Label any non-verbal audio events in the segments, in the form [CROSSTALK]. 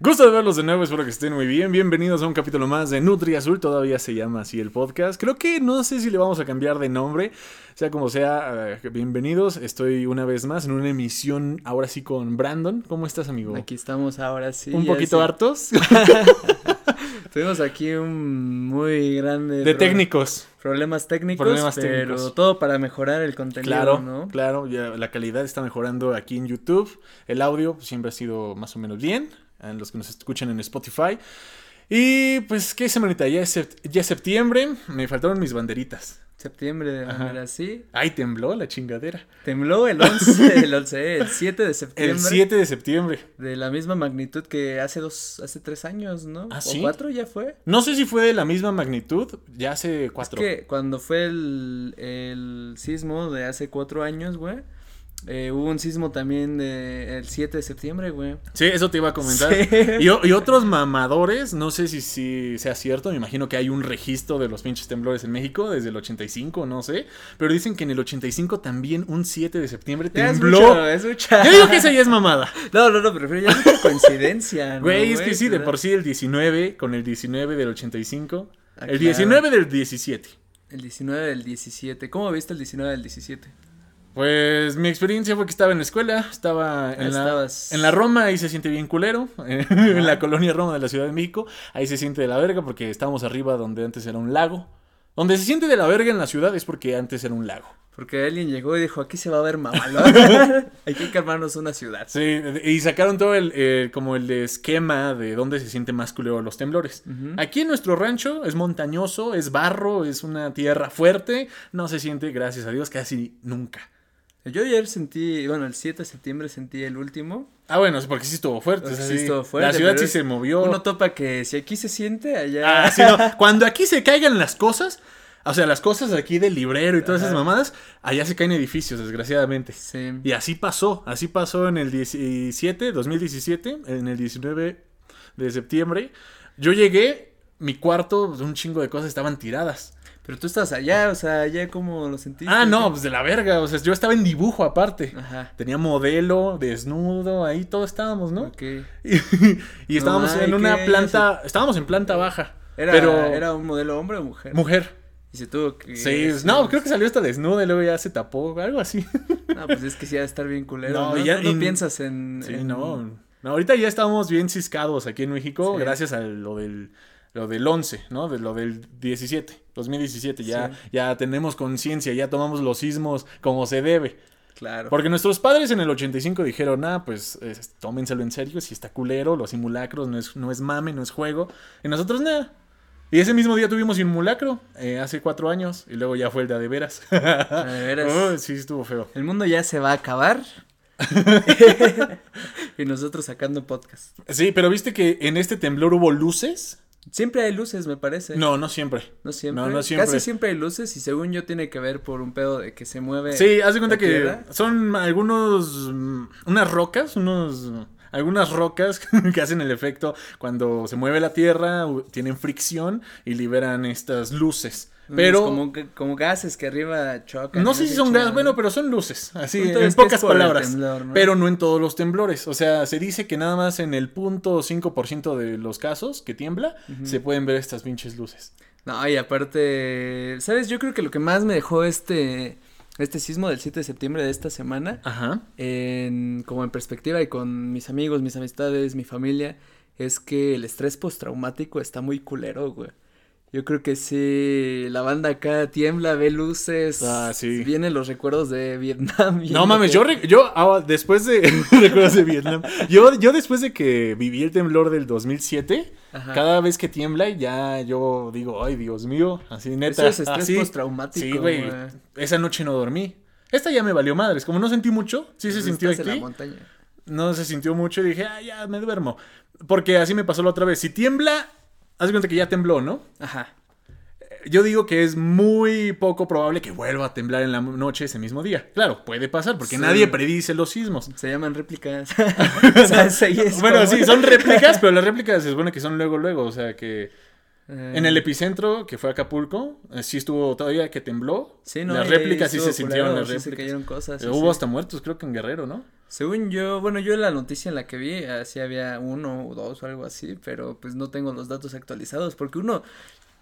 Gusto de verlos de nuevo, espero que estén muy bien. Bienvenidos a un capítulo más de Nutri Azul, todavía se llama así el podcast. Creo que no sé si le vamos a cambiar de nombre, sea como sea, eh, bienvenidos. Estoy una vez más en una emisión, ahora sí con Brandon. ¿Cómo estás, amigo? Aquí estamos ahora sí. ¿Un poquito hartos? [LAUGHS] Tuvimos aquí un muy grande... De técnicos. Problemas técnicos, Problemas pero todo para mejorar el contenido, claro, ¿no? Claro, ya la calidad está mejorando aquí en YouTube. El audio siempre ha sido más o menos bien en los que nos escuchan en Spotify. Y pues, ¿qué semanita? Ya es, ya septiembre, me faltaron mis banderitas. Septiembre de manera así. Ay, tembló la chingadera. Tembló el 11, el 11, el 7 de septiembre. El 7 de septiembre. De la misma magnitud que hace dos, hace tres años, ¿no? ¿Ah, ¿O cuatro ya fue? No sé si fue de la misma magnitud, ya hace cuatro. Es que cuando fue el, el sismo de hace cuatro años, güey, eh, hubo un sismo también de, el 7 de septiembre, güey. Sí, eso te iba a comentar. Y, otros mamadores, no sé si, si sea cierto, me imagino que hay un registro de los pinches temblores en México desde el 85, no sé. Pero dicen que en el 85 también un 7 de septiembre tembló. Es mucha, Yo digo que esa ya es mamada. No, no, no, pero ya es una coincidencia. Güey, es que sí, de por sí el 19 con el 19 del 85. Ah, el 19 del 17. El 19 del 17. ¿Cómo viste el 19 del 17? Pues mi experiencia fue que estaba en la escuela, estaba en, la, en la, Roma, ahí se siente bien culero, [LAUGHS] en la colonia Roma de la Ciudad de México, ahí se siente de la verga porque estábamos arriba donde antes era un lago. Donde se siente de la verga en la ciudad es porque antes era un lago. Porque alguien llegó y dijo, aquí se va a ver mamalo. [LAUGHS] Hay que calmarnos una ciudad. Sí, y sacaron todo el, como el esquema de dónde se siente más culero los temblores. Aquí en nuestro rancho es montañoso, es barro, es una tierra fuerte. No se siente, gracias a Dios, casi nunca. Yo ayer sentí, bueno, el 7 de septiembre sentí el último. Ah, bueno, porque sí estuvo fuerte. sí, estuvo fuerte. La ciudad sí se movió. Uno topa que si aquí se siente, allá. Ah, sí, no. [LAUGHS] Cuando aquí se caigan las cosas, o sea, las cosas aquí del librero y todas esas mamadas, allá se caen edificios, desgraciadamente. Sí. Y así pasó. Así pasó en el 17, 2017, en el 19 de septiembre. Yo llegué, mi cuarto, un chingo de cosas estaban tiradas. Pero tú estás allá, o sea, allá cómo lo sentiste. Ah, no, pues de la verga, o sea, yo estaba en dibujo aparte. Ajá. Tenía modelo, desnudo, ahí todos estábamos, ¿no? Ok. [LAUGHS] Y, estábamos en una planta, estábamos en planta baja. Era, pero... ¿Era un modelo hombre o mujer? Mujer. Y se tuvo que... Sí, no, creo que salió hasta desnuda y luego ya se tapó, algo así. [LAUGHS] No, pues es que sí ha de estar bien culero, ¿no? ¿no? Ya, no piensas en... Sí, no. no. Ahorita ya estamos bien ciscados aquí en México, gracias a lo del lo del 11, ¿no? De lo del 17, 2017, ya, ya tenemos conciencia, ya tomamos los sismos como se debe. Claro. Porque nuestros padres en el 85 dijeron, ah, pues tómenselo en serio, si está culero, los simulacros, no es, no es mame, no es juego. Y nosotros nada. Y ese mismo día tuvimos simulacro, eh, hace cuatro años, y luego ya fue el de, de veras. de veras. [LAUGHS] sí, estuvo feo. El mundo ya se va a acabar. [LAUGHS] [LAUGHS] y nosotros sacando podcast. Sí, pero viste que en este temblor hubo luces. Siempre hay luces, me parece. No, no siempre. No siempre. No, siempre. Casi siempre hay luces y según yo tiene que ver por un pedo de que se mueve. Sí, haz de cuenta que son algunos, mm, unas rocas, unos, algunas rocas [LAUGHS] que hacen el efecto cuando se mueve la tierra, tienen fricción y liberan estas luces. Pero. Como, como gases que arriba chocan. No sé si son gases, bueno, pero son luces. Así, en pocas palabras. Pero no en todos los temblores. O sea, se dice que nada más en el punto 5% de los casos que tiembla, se pueden ver estas pinches luces. No, y aparte. ¿Sabes? Yo creo que lo que más me dejó este. Este sismo del 7 de septiembre de esta semana. Ajá. En, como en perspectiva y con mis amigos, mis amistades, mi familia. Es que el estrés postraumático está muy culero, güey. Yo creo que sí, la banda acá tiembla, ve luces. Ah, sí. Vienen los recuerdos de Vietnam. No mames, yo, yo ah, después [LAUGHS] de recuerdos de Vietnam, yo, yo después de que viví el temblor del 2007, cada vez que tiembla ya yo digo, ay Dios mío, así neta. Eso es estrés postraumático. Sí, güey. Esa noche no dormí. Esta ya me valió madres, como no sentí mucho, sí se sintió aquí. En la montaña. No se sintió mucho y dije, ah, ya me duermo. Porque así me pasó la otra vez. Si tiembla Haz cuenta que ya tembló, ¿no? Ajá. Yo digo que es muy poco probable que vuelva a temblar en la noche ese mismo día. Claro, puede pasar, porque nadie predice los sismos. Se llaman réplicas. [LAUGHS] [LAUGHS] bueno, sí, son réplicas, [LAUGHS] pero las réplicas se supone que son luego, luego. O sea que. Eh. En el epicentro, que fue Acapulco, eh, sí estuvo todavía que tembló. Sí, ¿no? Las réplicas sí se sintieron las réplicas. se cayeron cosas. hubo hasta muertos, creo que en Guerrero, ¿no? Según yo, bueno, yo la noticia en la que vi, así había uno o dos o algo así, pero pues no tengo los datos actualizados porque uno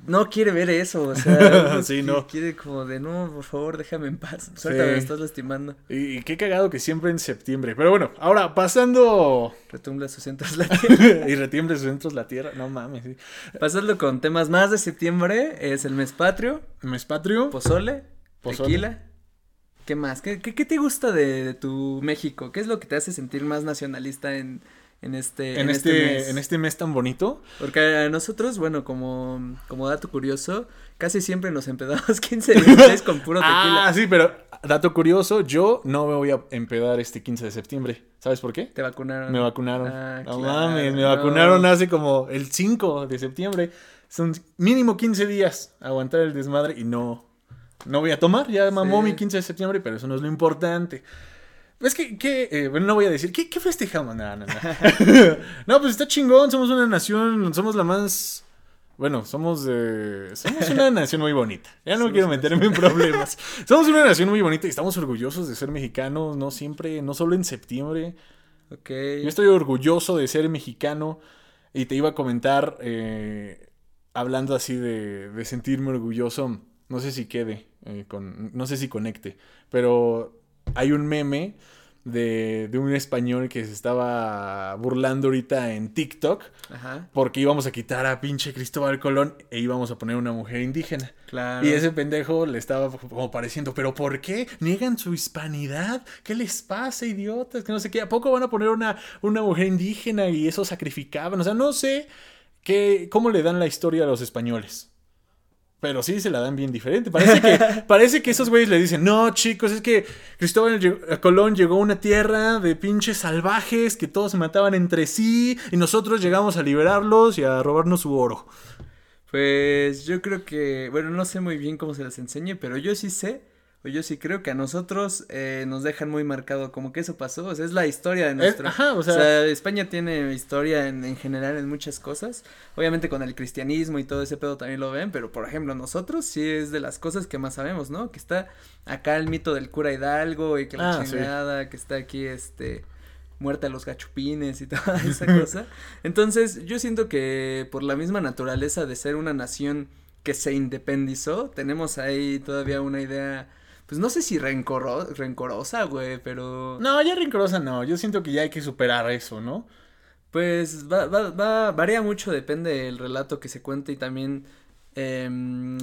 no quiere ver eso, o sea, [LAUGHS] sí, no. quiere como de, no, por favor, déjame en paz, [LAUGHS] suéltame, me estás lastimando. Y, qué cagado que siempre en septiembre, pero bueno, ahora pasando... Retumbla sus centros la tierra. [LAUGHS] y retiembla sus centros la tierra, no mames. Sí. Pasando con temas más de septiembre, es el mes patrio. Mes patrio. Pozole, pozole. tequila. ¿Qué más? ¿Qué, qué, te gusta de, de tu México? ¿Qué es lo que te hace sentir más nacionalista en en este, en, este, este, mes. En este mes tan bonito. Porque a nosotros, bueno, como, como dato curioso, casi siempre nos empedamos [LAUGHS] 15 16 con puro [LAUGHS] tequila. Ah, sí, pero dato curioso, yo no me voy a empedar este 15 de septiembre. ¿Sabes por qué? Te vacunaron. Me vacunaron. Ah, no mames, me vacunaron hace como el 5 de septiembre. Son mínimo 15 días aguantar el desmadre y no, no voy a tomar. Ya mamó mi 15 de septiembre, pero eso no es lo importante. Es que, que eh, bueno, no voy a decir, ¿qué, qué festejamos? No, no, no. [LAUGHS] no, pues está chingón, somos una nación, somos la más... Bueno, somos de... Somos una nación muy bonita. Ya no quiero meterme en problemas. Somos una nación muy bonita y estamos orgullosos de ser mexicanos, no siempre, no solo en septiembre. Ok. Yo estoy orgulloso de ser mexicano y te iba a comentar, eh, hablando así de, de, sentirme orgulloso, no sé si quede, eh, con, no sé si conecte, pero hay un meme de, de, un español que se estaba burlando ahorita en TikTok. Ajá. Porque íbamos a quitar a pinche Cristóbal Colón e íbamos a poner una mujer indígena. Claro. Y ese pendejo le estaba como pareciendo, ¿pero por qué? ¿Niegan su hispanidad? ¿Qué les pasa, idiotas? Que no sé qué. ¿A poco van a poner una, una mujer indígena y eso sacrificaban? O sea, no sé qué, cómo le dan la historia a los españoles. Pero sí se la dan bien diferente. Parece que, [LAUGHS] parece que esos güeyes le dicen, no, chicos, es que Cristóbal Colón llegó a una tierra de pinches salvajes que todos se mataban entre sí y nosotros llegamos a liberarlos y a robarnos su oro. Pues yo creo que, bueno, no sé muy bien cómo se les enseñe, pero yo sí sé yo sí creo que a nosotros eh, nos dejan muy marcado como que eso pasó, o sea, es la historia de nuestro... ajá, o sea... España tiene historia en, en, general en muchas cosas, obviamente con el cristianismo y todo ese pedo también lo ven, pero por ejemplo nosotros sí es de las cosas que más sabemos, ¿no? Que está acá el mito del cura Hidalgo y que la ah, chingada, que está aquí este muerte a los gachupines y [LAUGHS] toda esa cosa. Entonces, yo siento que por la misma naturaleza de ser una nación que se independizó, tenemos ahí todavía una idea pues no sé si rencorosa, güey, pero... No, ya rencorosa no, yo siento que ya hay que superar eso, ¿no? Pues va, va, va, varía mucho, depende del relato que se cuente y también eh,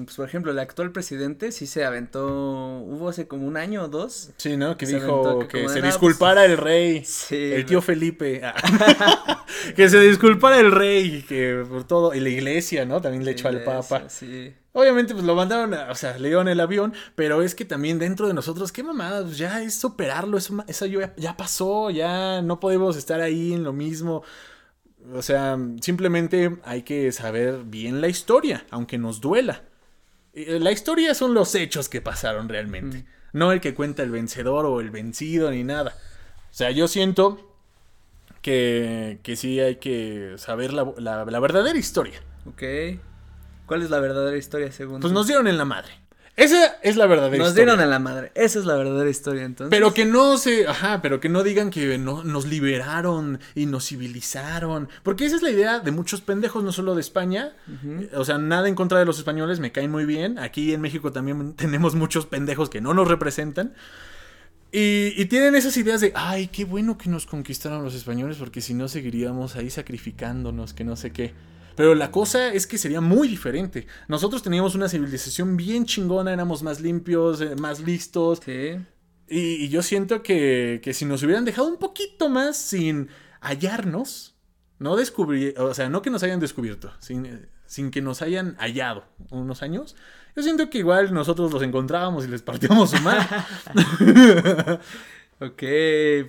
pues por ejemplo, el actual presidente sí se aventó, hubo hace como un año o dos. Sí, ¿no? Que dijo que, se disculpara el rey, el tío Felipe, [LAUGHS] [LAUGHS] que se disculpara el rey, que por todo, y la iglesia, ¿no? También le echó al papa. Sí. Obviamente, pues lo mandaron, o sea, le dieron el avión, pero es que también dentro de nosotros, qué mamada, pues ya es superarlo, eso, eso ya, ya pasó, ya no podemos estar ahí en lo mismo. O sea, simplemente hay que saber bien la historia, aunque nos duela. Eh, la historia son los hechos que pasaron realmente, no el que cuenta el vencedor o el vencido ni nada. O sea, yo siento que, que sí hay que saber la, la, verdadera historia. Ok. ¿Cuál es la verdadera historia según? Pues nos dieron en la madre. Esa es la verdadera nos historia. Nos dieron a la madre. Esa es la verdadera historia, entonces. Pero que no se. Ajá, pero que no digan que no, nos liberaron y nos civilizaron. Porque esa es la idea de muchos pendejos, no solo de España. O sea, nada en contra de los españoles, me caen muy bien. Aquí en México también [LAUGHS] tenemos muchos pendejos que no nos representan. Y, y, tienen esas ideas de, ay, qué bueno que nos conquistaron los españoles, porque si no seguiríamos ahí sacrificándonos, que no sé qué. Pero la cosa es que sería muy diferente. Nosotros teníamos una civilización bien chingona, éramos más limpios, eh, más listos. Sí. Y, yo siento que, que, si nos hubieran dejado un poquito más sin hallarnos, no descubrir, o sea, no que nos hayan descubierto, sin, sin que nos hayan hallado unos años, yo siento que igual nosotros los encontrábamos y les partíamos su mano. [LAUGHS] Ok,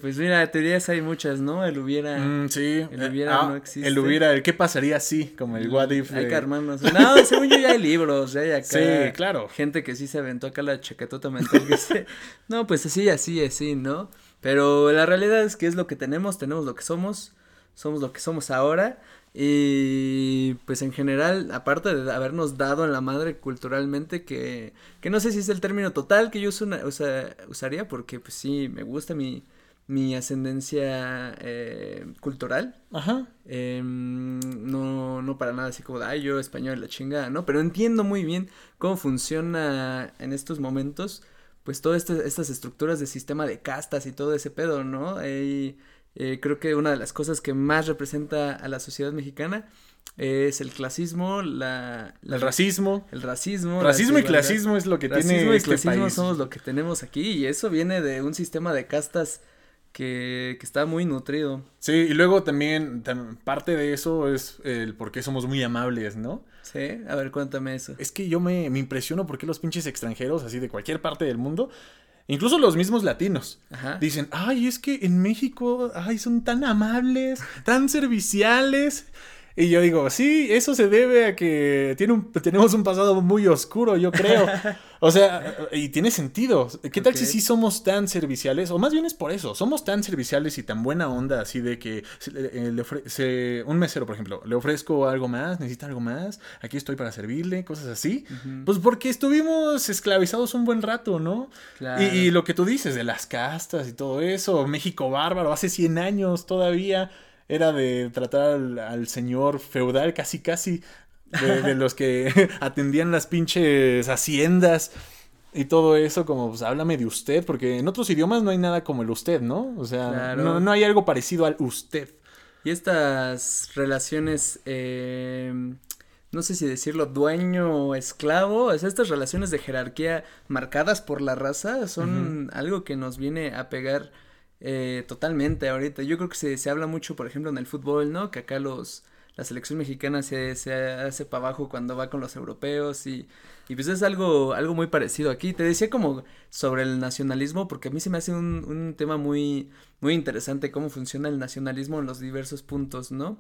pues mira, teorías hay muchas, ¿no? El hubiera. Mm, sí. El hubiera ah, no existe. El hubiera, el qué pasaría así, como el what if. Hay que armarnos. No, según yo ya hay libros, ya hay acá. Sí, claro. Gente que sí se aventó acá la chaquetota mental que se... [LAUGHS] No, pues así, así, así, ¿no? Pero la realidad es que es lo que tenemos, tenemos lo que somos, somos lo que somos ahora. Y pues en general, aparte de habernos dado en la madre culturalmente, que, que no sé si es el término total que yo usaría, porque pues sí, me gusta mi, mi ascendencia eh, cultural. Ajá. Em, no, no para nada así como de, ay, yo español, la chingada, ¿no? Pero entiendo muy bien cómo funciona en estos momentos, pues todas este, estas estructuras de sistema de castas y todo ese pedo, ¿no? Y eh, creo que una de las cosas que más representa a la sociedad mexicana es el clasismo, la, el racismo. El racismo. Racismo y clasismo es lo que racismo tiene y este clasismo somos lo que tenemos aquí y eso viene de un sistema de castas que, que está muy nutrido. Sí, y luego también parte de eso es el por qué somos muy amables, ¿no? Sí, a ver, cuéntame eso. Es que yo me, me impresiono por qué los pinches extranjeros, así de cualquier parte del mundo, incluso los mismos latinos, dicen, ay, es que en México, ay, son tan amables, tan serviciales. Y yo digo, sí, eso se debe a que tiene un, tenemos un pasado muy oscuro, yo creo. [LAUGHS] O sea, y tiene sentido. ¿Qué tal si sí somos tan serviciales? O más bien es por eso, somos tan serviciales y tan buena onda, así de que eh, le ofrece un mesero, por ejemplo, le ofrezco algo más, necesita algo más, aquí estoy para servirle, cosas así. Pues porque estuvimos esclavizados un buen rato, ¿no? Y, y lo que tú dices de las castas y todo eso, México bárbaro, hace 100 años todavía era de tratar al, señor feudal casi casi de, los que [LAUGHS] atendían las pinches haciendas y todo eso como pues háblame de usted porque en otros idiomas no hay nada como el usted, ¿no? O sea, no, hay algo parecido al usted. Y estas relaciones eh, no sé si decirlo, dueño o esclavo, o estas relaciones de jerarquía marcadas por la raza son algo que nos viene a pegar eh, totalmente ahorita. Yo creo que se, se habla mucho, por ejemplo, en el fútbol, ¿no? Que acá los la selección mexicana se, se hace para abajo cuando va con los europeos y, y pues es algo, algo muy parecido aquí. Te decía como sobre el nacionalismo, porque a mí se me hace un, un tema muy, muy interesante cómo funciona el nacionalismo en los diversos puntos, ¿no?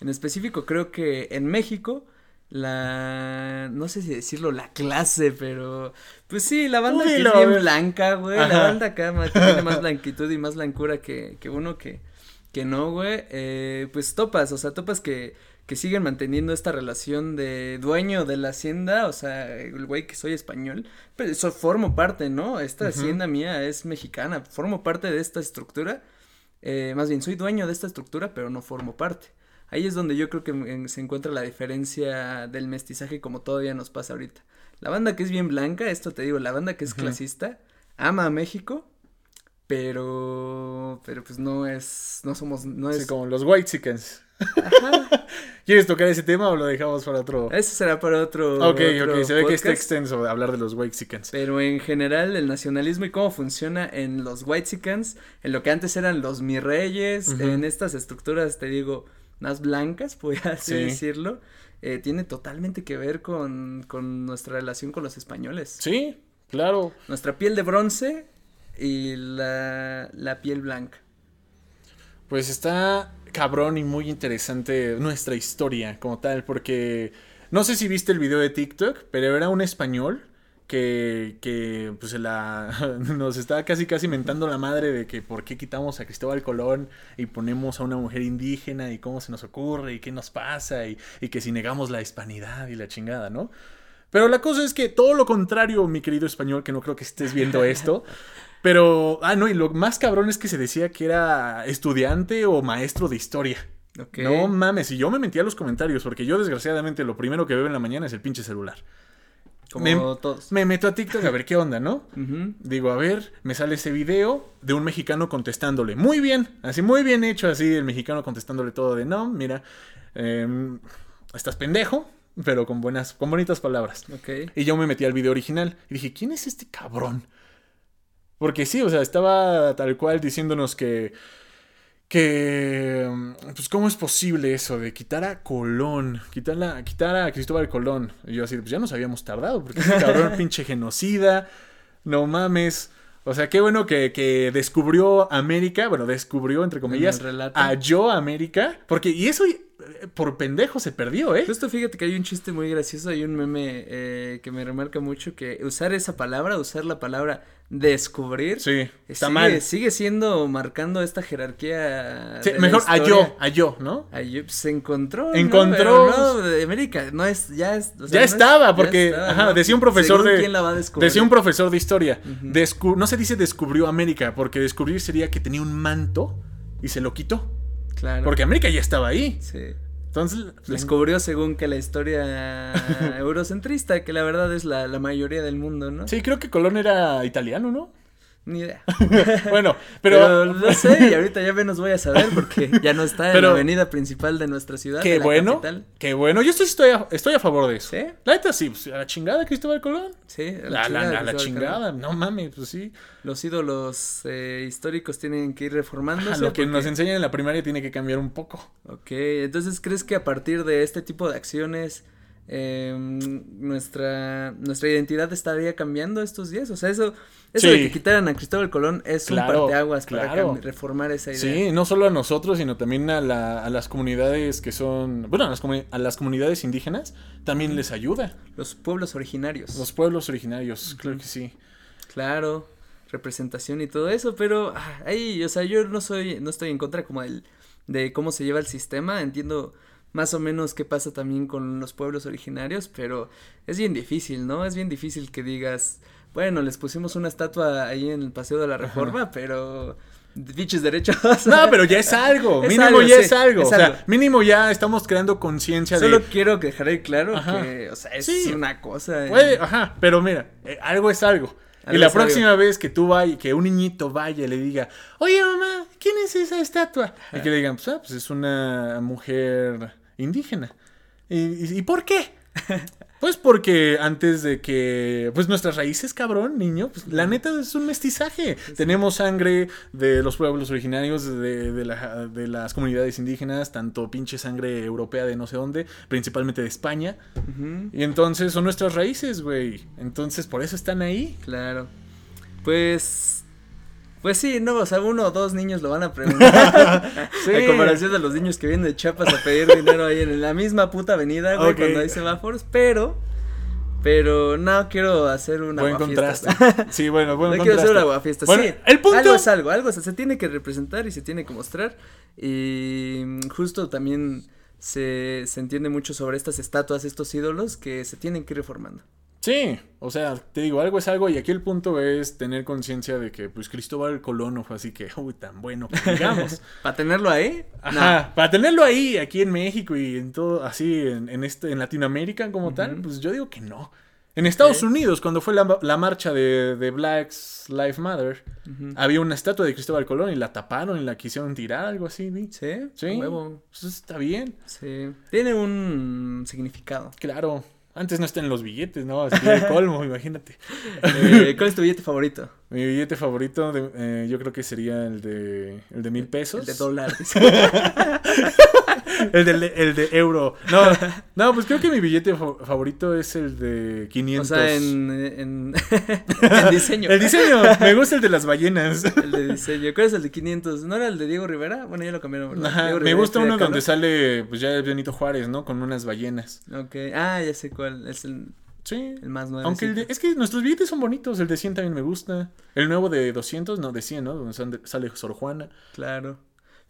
En específico creo que en México la no sé si decirlo la clase, pero pues sí, la banda que es bien blanca, güey, la banda acá tiene [LAUGHS] más blanquitud y más blancura que, que uno que que no, güey, eh, pues topas, o sea, topas que que siguen manteniendo esta relación de dueño de la hacienda, o sea, el güey que soy español, pero eso formo parte, ¿no? Esta hacienda mía es mexicana, formo parte de esta estructura, eh, más bien soy dueño de esta estructura, pero no formo parte. Ahí es donde yo creo que se encuentra la diferencia del mestizaje como todavía nos pasa ahorita. La banda que es bien blanca, esto te digo, la banda que es clasista, ama a México, pero pero pues no es no somos no es como los white chickens [LAUGHS] ¿Quieres tocar ese tema o lo dejamos para otro? Ese será para otro. Ok, ok, se ve que está extenso hablar de los White Chickens. Pero en general, el nacionalismo y cómo funciona en los White Chickens, en lo que antes eran los mi reyes, en estas estructuras, te digo, más blancas, [LAUGHS] así decirlo, eh, tiene totalmente que ver con, con nuestra relación con los españoles. Sí, claro. Nuestra piel de bronce y la, la piel blanca. Pues está cabrón y muy interesante nuestra historia como tal, porque no sé si viste el video de TikTok, pero era un español que, que pues la, [LAUGHS] nos está casi casi mentando la madre de que por qué quitamos a Cristóbal Colón y ponemos a una mujer indígena y cómo se nos ocurre y qué nos pasa y, y que si negamos la hispanidad y la chingada, ¿no? Pero la cosa es que todo lo contrario, mi querido español, que no creo que estés viendo [LAUGHS] esto, pero, ah, no, y lo más cabrón es que se decía que era estudiante o maestro de historia. No mames, y yo me metí a los comentarios, porque yo desgraciadamente lo primero que veo en la mañana es el pinche celular. Como me, todos. Me meto a TikTok a ver qué onda, ¿no? Digo, a ver, me sale ese video de un mexicano contestándole. Muy bien, así muy bien hecho, así el mexicano contestándole todo de no, mira, em, estás pendejo, pero con buenas, con bonitas palabras. Y yo me metí al video original y dije, ¿quién es este cabrón? Porque sí, o sea, estaba tal cual diciéndonos que que, pues, ¿cómo es posible eso de quitar a Colón, quitar, a, quitar a Cristóbal Colón? Y yo así, pues ya nos habíamos tardado, porque ese [LAUGHS] cabrón pinche genocida, no mames. O sea, qué bueno que, que descubrió América, bueno, descubrió, entre comillas, a yo América, porque, y eso por pendejo se perdió, ¿eh? Justo fíjate que hay un chiste muy gracioso, hay un meme eh, que me remarca mucho que usar esa palabra, usar la palabra descubrir. Sí, está sigue, mal. Sigue siendo marcando esta jerarquía. Sí, mejor a yo, ¿no? Pues, se encontró. Encontró. ¿no? de América, no es, ya es. ya estaba, porque, ajá, decía un profesor de. ¿Quién la va a descubrir? Decía un profesor de historia. no se dice descubrió América, porque descubrir sería que tenía un manto y se lo quitó. Claro. Porque América ya estaba ahí. Sí. Entonces. Descubrió según que la historia eurocentrista, que la verdad es la, la mayoría del mundo, ¿no? Sí, creo que Colón era italiano, ¿no? Ni idea. [LAUGHS] bueno, pero... No sé y ahorita ya menos voy a saber porque ya no está en la avenida principal de nuestra ciudad. Qué bueno. Qué bueno. Yo estoy, a, estoy a favor de eso. ¿Sí? La neta sí, pues, a la chingada Cristóbal Colón. Sí, a la, chingada. La, chingada. No mames, pues sí. Los ídolos eh, históricos tienen que ir reformándose. lo que nos enseñan en la primaria tiene que cambiar un poco. Ok, entonces ¿crees que a partir de este tipo de acciones eh, nuestra, nuestra identidad estaría cambiando estos días. O sea, eso, eso de que quitaran a Cristóbal Colón es un parteaguas para reformar esa idea. Sí, no solo a nosotros, sino también a, la, a las comunidades que son, bueno, a las, a las comunidades indígenas también les ayuda. Los pueblos originarios. Los pueblos originarios, claro que sí. Claro, representación y todo eso, pero ah, ahí, o sea, yo no soy, no estoy en contra como el, de cómo se lleva el sistema, entiendo más o menos qué pasa también con los pueblos originarios, pero es bien difícil, ¿no? Es bien difícil que digas, bueno, les pusimos una estatua ahí en el Paseo de la Reforma, pero dichos derechos. [LAUGHS] No, pero ya es algo, [LAUGHS] mínimo ya es algo, o sea, mínimo ya estamos creando conciencia de... Solo quiero dejar claro que, o sea, es una cosa. Puede, ajá, pero mira, eh, algo es algo. y la próxima vez que tú vayas, que un niñito vaya y le diga, oye mamá, ¿quién es esa estatua? Y que le digan, pues, ah, pues es una mujer indígena. ¿Y, y, por qué? [LAUGHS] Pues porque antes de que, pues nuestras raíces, cabrón, niño, pues la neta es un mestizaje. Tenemos sangre de los pueblos originarios, de, de, la, de, las comunidades indígenas, tanto pinche sangre europea de no sé dónde, principalmente de España. Y entonces son nuestras raíces, güey. Entonces por eso están ahí. Claro. Pues pues sí, no, o sea, uno o dos niños lo van a preguntar. [LAUGHS] sí. En comparación de los niños que vienen de Chiapas a pedir dinero ahí en la misma puta avenida, güey, cuando hay semáforos, pero. Pero no quiero hacer una buen contraste. [LAUGHS] Sí, bueno, buen No quiero hacer una aguafiesta. Bueno, sí, el punto algo es algo, algo, o sea, se tiene que representar y se tiene que mostrar. Y justo también se, se entiende mucho sobre estas estatuas, estos ídolos que se tienen que ir reformando. Sí, o sea, te digo, algo es algo y aquí el punto es tener conciencia de que pues Cristóbal Colón no fue así que, uy, tan bueno, digamos. [LAUGHS] ¿Para tenerlo ahí? Ajá, para tenerlo ahí, aquí en México y en todo, así, en, en este, en Latinoamérica como tal, pues yo digo que no. En Estados Unidos, cuando fue la, la marcha de, de Blacks Lives Matter, había una estatua de Cristóbal Colón y la taparon y la quisieron tirar, algo así, ¿vi? Sí, sí. Huevo. Eso está bien. Sí. Tiene un significado. Claro. Antes no está en los billetes, ¿no? Así de colmo, [LAUGHS] imagínate. Eh, [LAUGHS] ¿Cuál es tu billete favorito? Mi billete favorito, eh, yo creo que sería el de, el de mil pesos. El de dólares. [LAUGHS] el, de, el de euro. No, no, pues creo que mi billete favorito es el de 500. O sea, en, en, [LAUGHS] en, diseño. El diseño. Me gusta el de las ballenas. El de diseño. ¿Cuál es el de 500? ¿No era el de Diego Rivera? Bueno, ya lo cambiaron. ¿verdad? Ajá, me gusta uno donde sale, pues ya Benito Juárez, ¿no? Con unas ballenas. Ok. Ah, ya sé cuál. Es el Sí. El más nuevo. Aunque es que nuestros billetes son bonitos. El de 100 también me gusta. El nuevo de 200, no, de 100, ¿no? Donde sale Sor Juana. Claro.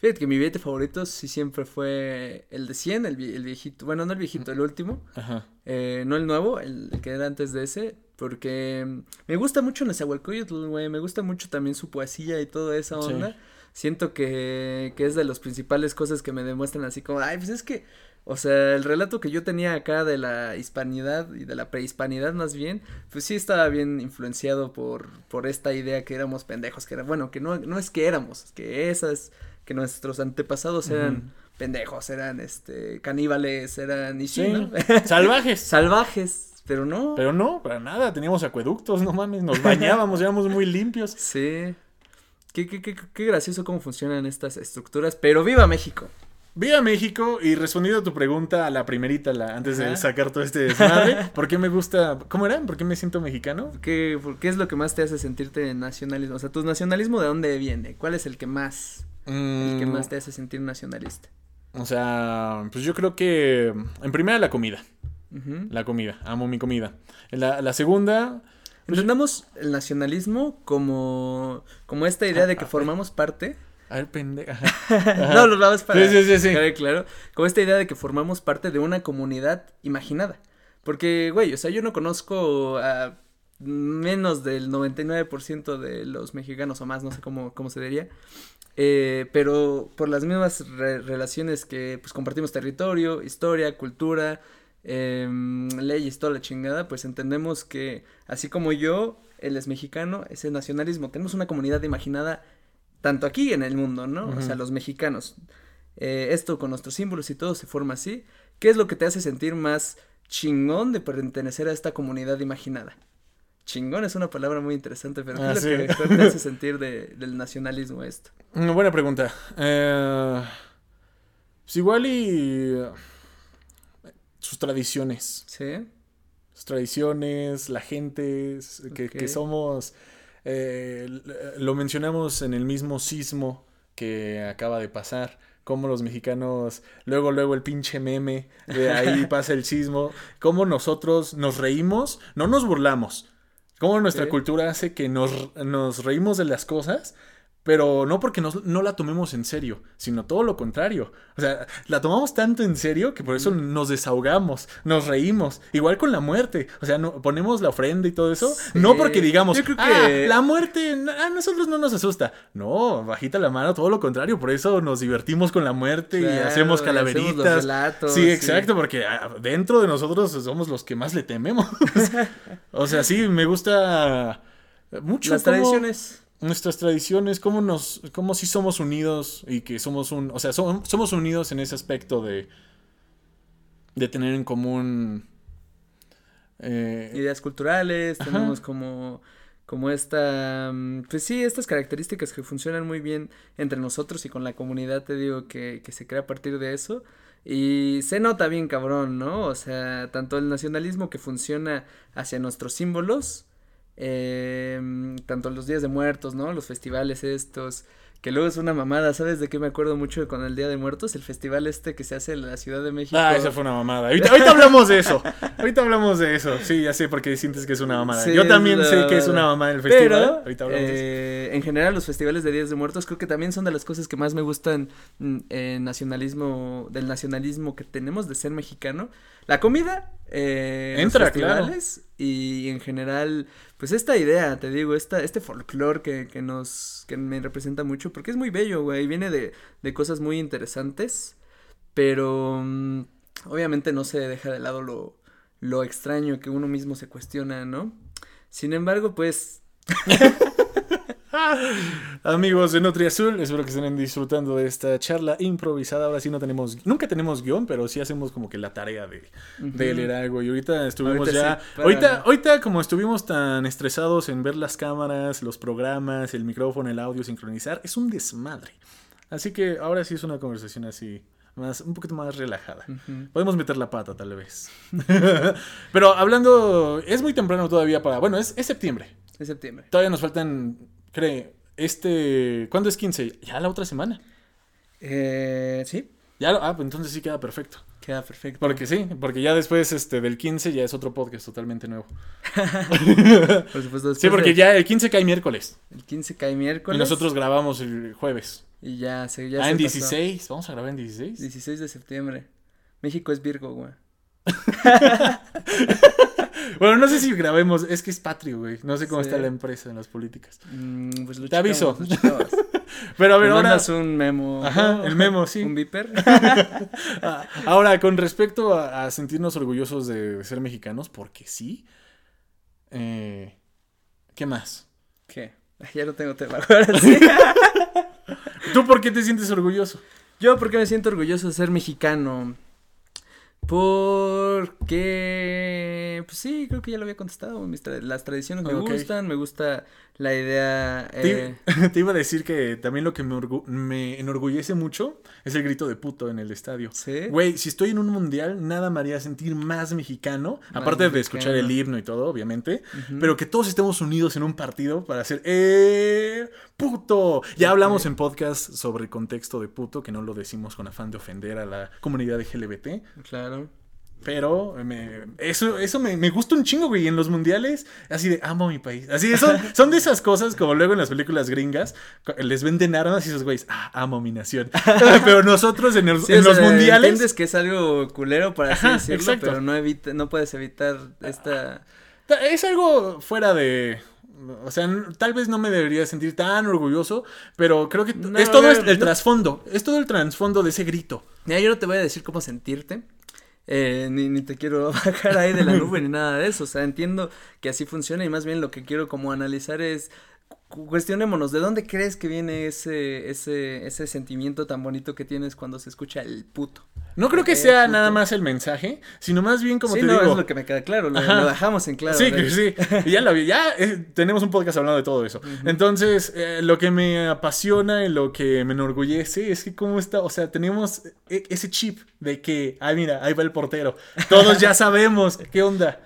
Fíjate que mi billete favorito sí siempre fue el de 100, el, el viejito. Bueno, no el viejito, el último. Ajá. Eh, no el nuevo, el, que era antes de ese. Porque me gusta mucho Nezahualcóyotl, güey. Me gusta mucho también su poesía y toda esa onda. Siento que, que es de las principales cosas que me demuestran así como, ay, pues es que o sea, el relato que yo tenía acá de la hispanidad y de la prehispanidad más bien, pues sí estaba bien influenciado por, por esta idea que éramos pendejos, que era, bueno, que no, no es que éramos, que esas, que nuestros antepasados eran pendejos, eran este caníbales, eran y sí, [LAUGHS] salvajes. salvajes, pero no. Pero no, para nada, teníamos acueductos, no mames, nos bañábamos, éramos muy limpios. Sí. Qué, qué, qué, qué gracioso cómo funcionan estas estructuras, pero viva México. Viva México y respondiendo a tu pregunta, a la primerita, la, antes de sacar todo este desmadre, [LAUGHS] ¿por qué me gusta? ¿Cómo era? ¿Por qué me siento mexicano? ¿Qué, ¿Qué es lo que más te hace sentirte nacionalismo? O sea, ¿tu nacionalismo de dónde viene? ¿Cuál es el que más, el que más mm. te hace sentir nacionalista? O sea, pues yo creo que en primera la comida. La comida, amo mi comida. La, la segunda... Pues, Entendamos el nacionalismo como, como esta idea de que formamos parte a ver, pendeja. [LAUGHS] no, los vamos para. Sí, sí, sí, Claro, Como esta idea de que formamos parte de una comunidad imaginada. Porque, güey, o sea, yo no conozco a menos del 99% de los mexicanos o más, no sé cómo, cómo se diría. Eh, pero por las mismas relaciones que pues compartimos territorio, historia, cultura, em, leyes, toda la chingada, pues entendemos que así como yo, él es mexicano, ese nacionalismo, tenemos una comunidad imaginada tanto aquí en el mundo, ¿no? O sea, los mexicanos. Eh, esto con nuestros símbolos y todo se forma así. ¿Qué es lo que te hace sentir más chingón de pertenecer a esta comunidad imaginada? Chingón es una palabra muy interesante, pero ¿qué es lo ah, que te hace [LAUGHS] sentir del nacionalismo esto? Una buena pregunta. Eh, pues igual y sus tradiciones. Sí. Sus tradiciones, la gente, que, que somos eh, lo mencionamos en el mismo sismo que acaba de pasar. Como los mexicanos, luego, luego el pinche meme, de ahí [LAUGHS] pasa el sismo. Cómo nosotros nos reímos, no nos burlamos. Cómo nuestra cultura hace que nos, nos reímos de las cosas, pero no porque no la tomemos en serio, sino todo lo contrario. O sea, la tomamos tanto en serio que por eso nos desahogamos, nos reímos. Igual con la muerte. O sea, no, ponemos la ofrenda y todo eso. No porque digamos, Yo creo que... Ah, la muerte a nosotros no nos asusta. No, bajita la mano, todo lo contrario. Por eso nos divertimos con la muerte y hacemos calaveritas. sí, exacto, porque ah, dentro de nosotros somos los que más le tememos. [LAUGHS] o sea, sí, me gusta mucho. Las tradiciones nuestras tradiciones, cómo nos, cómo si somos unidos y que somos un, o sea, somos unidos en ese aspecto de, de tener en común eh, ideas culturales, tenemos como, como esta, mm, pues sí, estas características que funcionan muy bien entre nosotros y con la comunidad, te digo, que, que se crea a partir de eso. Y se nota bien cabrón, ¿no? O sea, tanto el nacionalismo que funciona hacia nuestros símbolos, eh, tanto los días de muertos, ¿no? Los festivales estos, que luego es una mamada, ¿sabes de qué me acuerdo mucho con el Día de Muertos? El festival este que se hace en la Ciudad de México. Ah, esa fue una mamada. Ahorita, hablamos de eso. Ahorita hablamos de eso. Sí, ya sé porque sientes que es una mamada. Yo también sé que es una mamada el festival. Ahorita hablamos de eso. Eh, en general, los festivales de Días de Muertos creo que también son de las cosas que más me gustan en nacionalismo, del nacionalismo que tenemos de ser mexicano. La comida, eh, Entra, los festivales y en general, pues esta idea, te digo, esta, este folclore que, que nos, que me representa mucho, porque es muy bello, güey, viene de, de cosas muy interesantes, pero mm, obviamente no se deja de lado lo, lo extraño que uno mismo se cuestiona, ¿no? Sin embargo, pues... [LAUGHS] [LAUGHS] Amigos de Nutri Azul, espero que estén disfrutando de esta charla improvisada. Ahora sí no tenemos, nunca tenemos guion, pero sí hacemos como que la tarea de, leer algo. Y ahorita estuvimos ya, ahorita, ahorita como estuvimos tan estresados en ver las cámaras, los programas, el micrófono, el audio, sincronizar, es un desmadre. Así que ahora sí es una conversación así. Más, un poquito más relajada. Podemos meter la pata, tal vez. [LAUGHS] pero hablando, es muy temprano todavía para. Bueno, es, es septiembre. Es septiembre. Todavía nos faltan cree, este, ¿cuándo es 15? Ya la otra semana. Eh, sí. Ya, ah, pues entonces sí queda perfecto. Queda perfecto. Porque sí, porque ya después este, del 15 ya es otro podcast totalmente nuevo. [LAUGHS] [LAUGHS] Por supuesto, sí, porque ya el 15 cae miércoles. El 15 cae miércoles. Y nosotros grabamos el jueves. Y ya se ya Ah, en 16. Vamos a grabar en 16. 16 de septiembre. México es Virgo, güey. [LAUGHS] bueno, no sé si grabemos. Es que es patrio, güey. No sé cómo está la empresa en las políticas. Mm, pues Te aviso. [LAUGHS] Pero a ver, ahora. un memo. Ajá, el memo, sí. Un viper. [LAUGHS] Ah, ahora, con respecto a, sentirnos orgullosos de ser mexicanos, porque sí. Eh, ¿Qué más? ¿Qué? Ya no tengo tema. Ahora sí. ¿Tú por qué te sientes orgulloso? Yo porque me siento orgulloso de ser mexicano. Porque, pues sí, creo que ya lo había contestado. las tradiciones me gustan, me gusta la idea. Eh... [LAUGHS] Te, iba a decir que también lo que me, me, enorgullece mucho es el grito de puto en el estadio. Sí. Güey, si estoy en un mundial, nada me haría sentir más mexicano. aparte de escuchar el himno y todo, obviamente. Pero que todos estemos unidos en un partido para hacer. ¡Eh! ¡Puto! Ya hablamos en podcast sobre el contexto de puto, que no lo decimos con afán de ofender a la comunidad de LGBT. Claro. Pero me, eso, eso me, me, gusta un chingo, güey. En los mundiales, así de amo mi país. Así son, son de esas cosas como luego en las películas gringas, les venden armas y esos güeyes, ah, amo mi nación. [LAUGHS] pero nosotros en, los mundiales. Entiendes que es algo culero para así decirlo, pero no, evita, no puedes evitar esta. Es algo fuera de. O sea, tal vez no me debería sentir tan orgulloso, pero creo que es todo el, trasfondo. Es todo el trasfondo de ese grito. Mira, yo no te voy a decir cómo sentirte. Eh, ni, ni, te quiero [LAUGHS] bajar ahí de la nube ni nada de eso. O sea, entiendo que así funciona y más bien lo que quiero como analizar es cuestionémonos, ¿de dónde crees que viene ese, ese, ese sentimiento tan bonito que tienes cuando se escucha el puto? No creo que sea nada más el mensaje, sino más bien como sí, te no, digo. es lo que me queda claro, lo, dejamos en claro. Sí, sí, [LAUGHS] ya lo vi, ya eh, tenemos un podcast hablando de todo eso. Entonces, eh, lo que me apasiona y lo que me enorgullece es que cómo está, o sea, tenemos e, ese chip de que, ay, mira, ahí va el portero. Todos ya sabemos qué onda.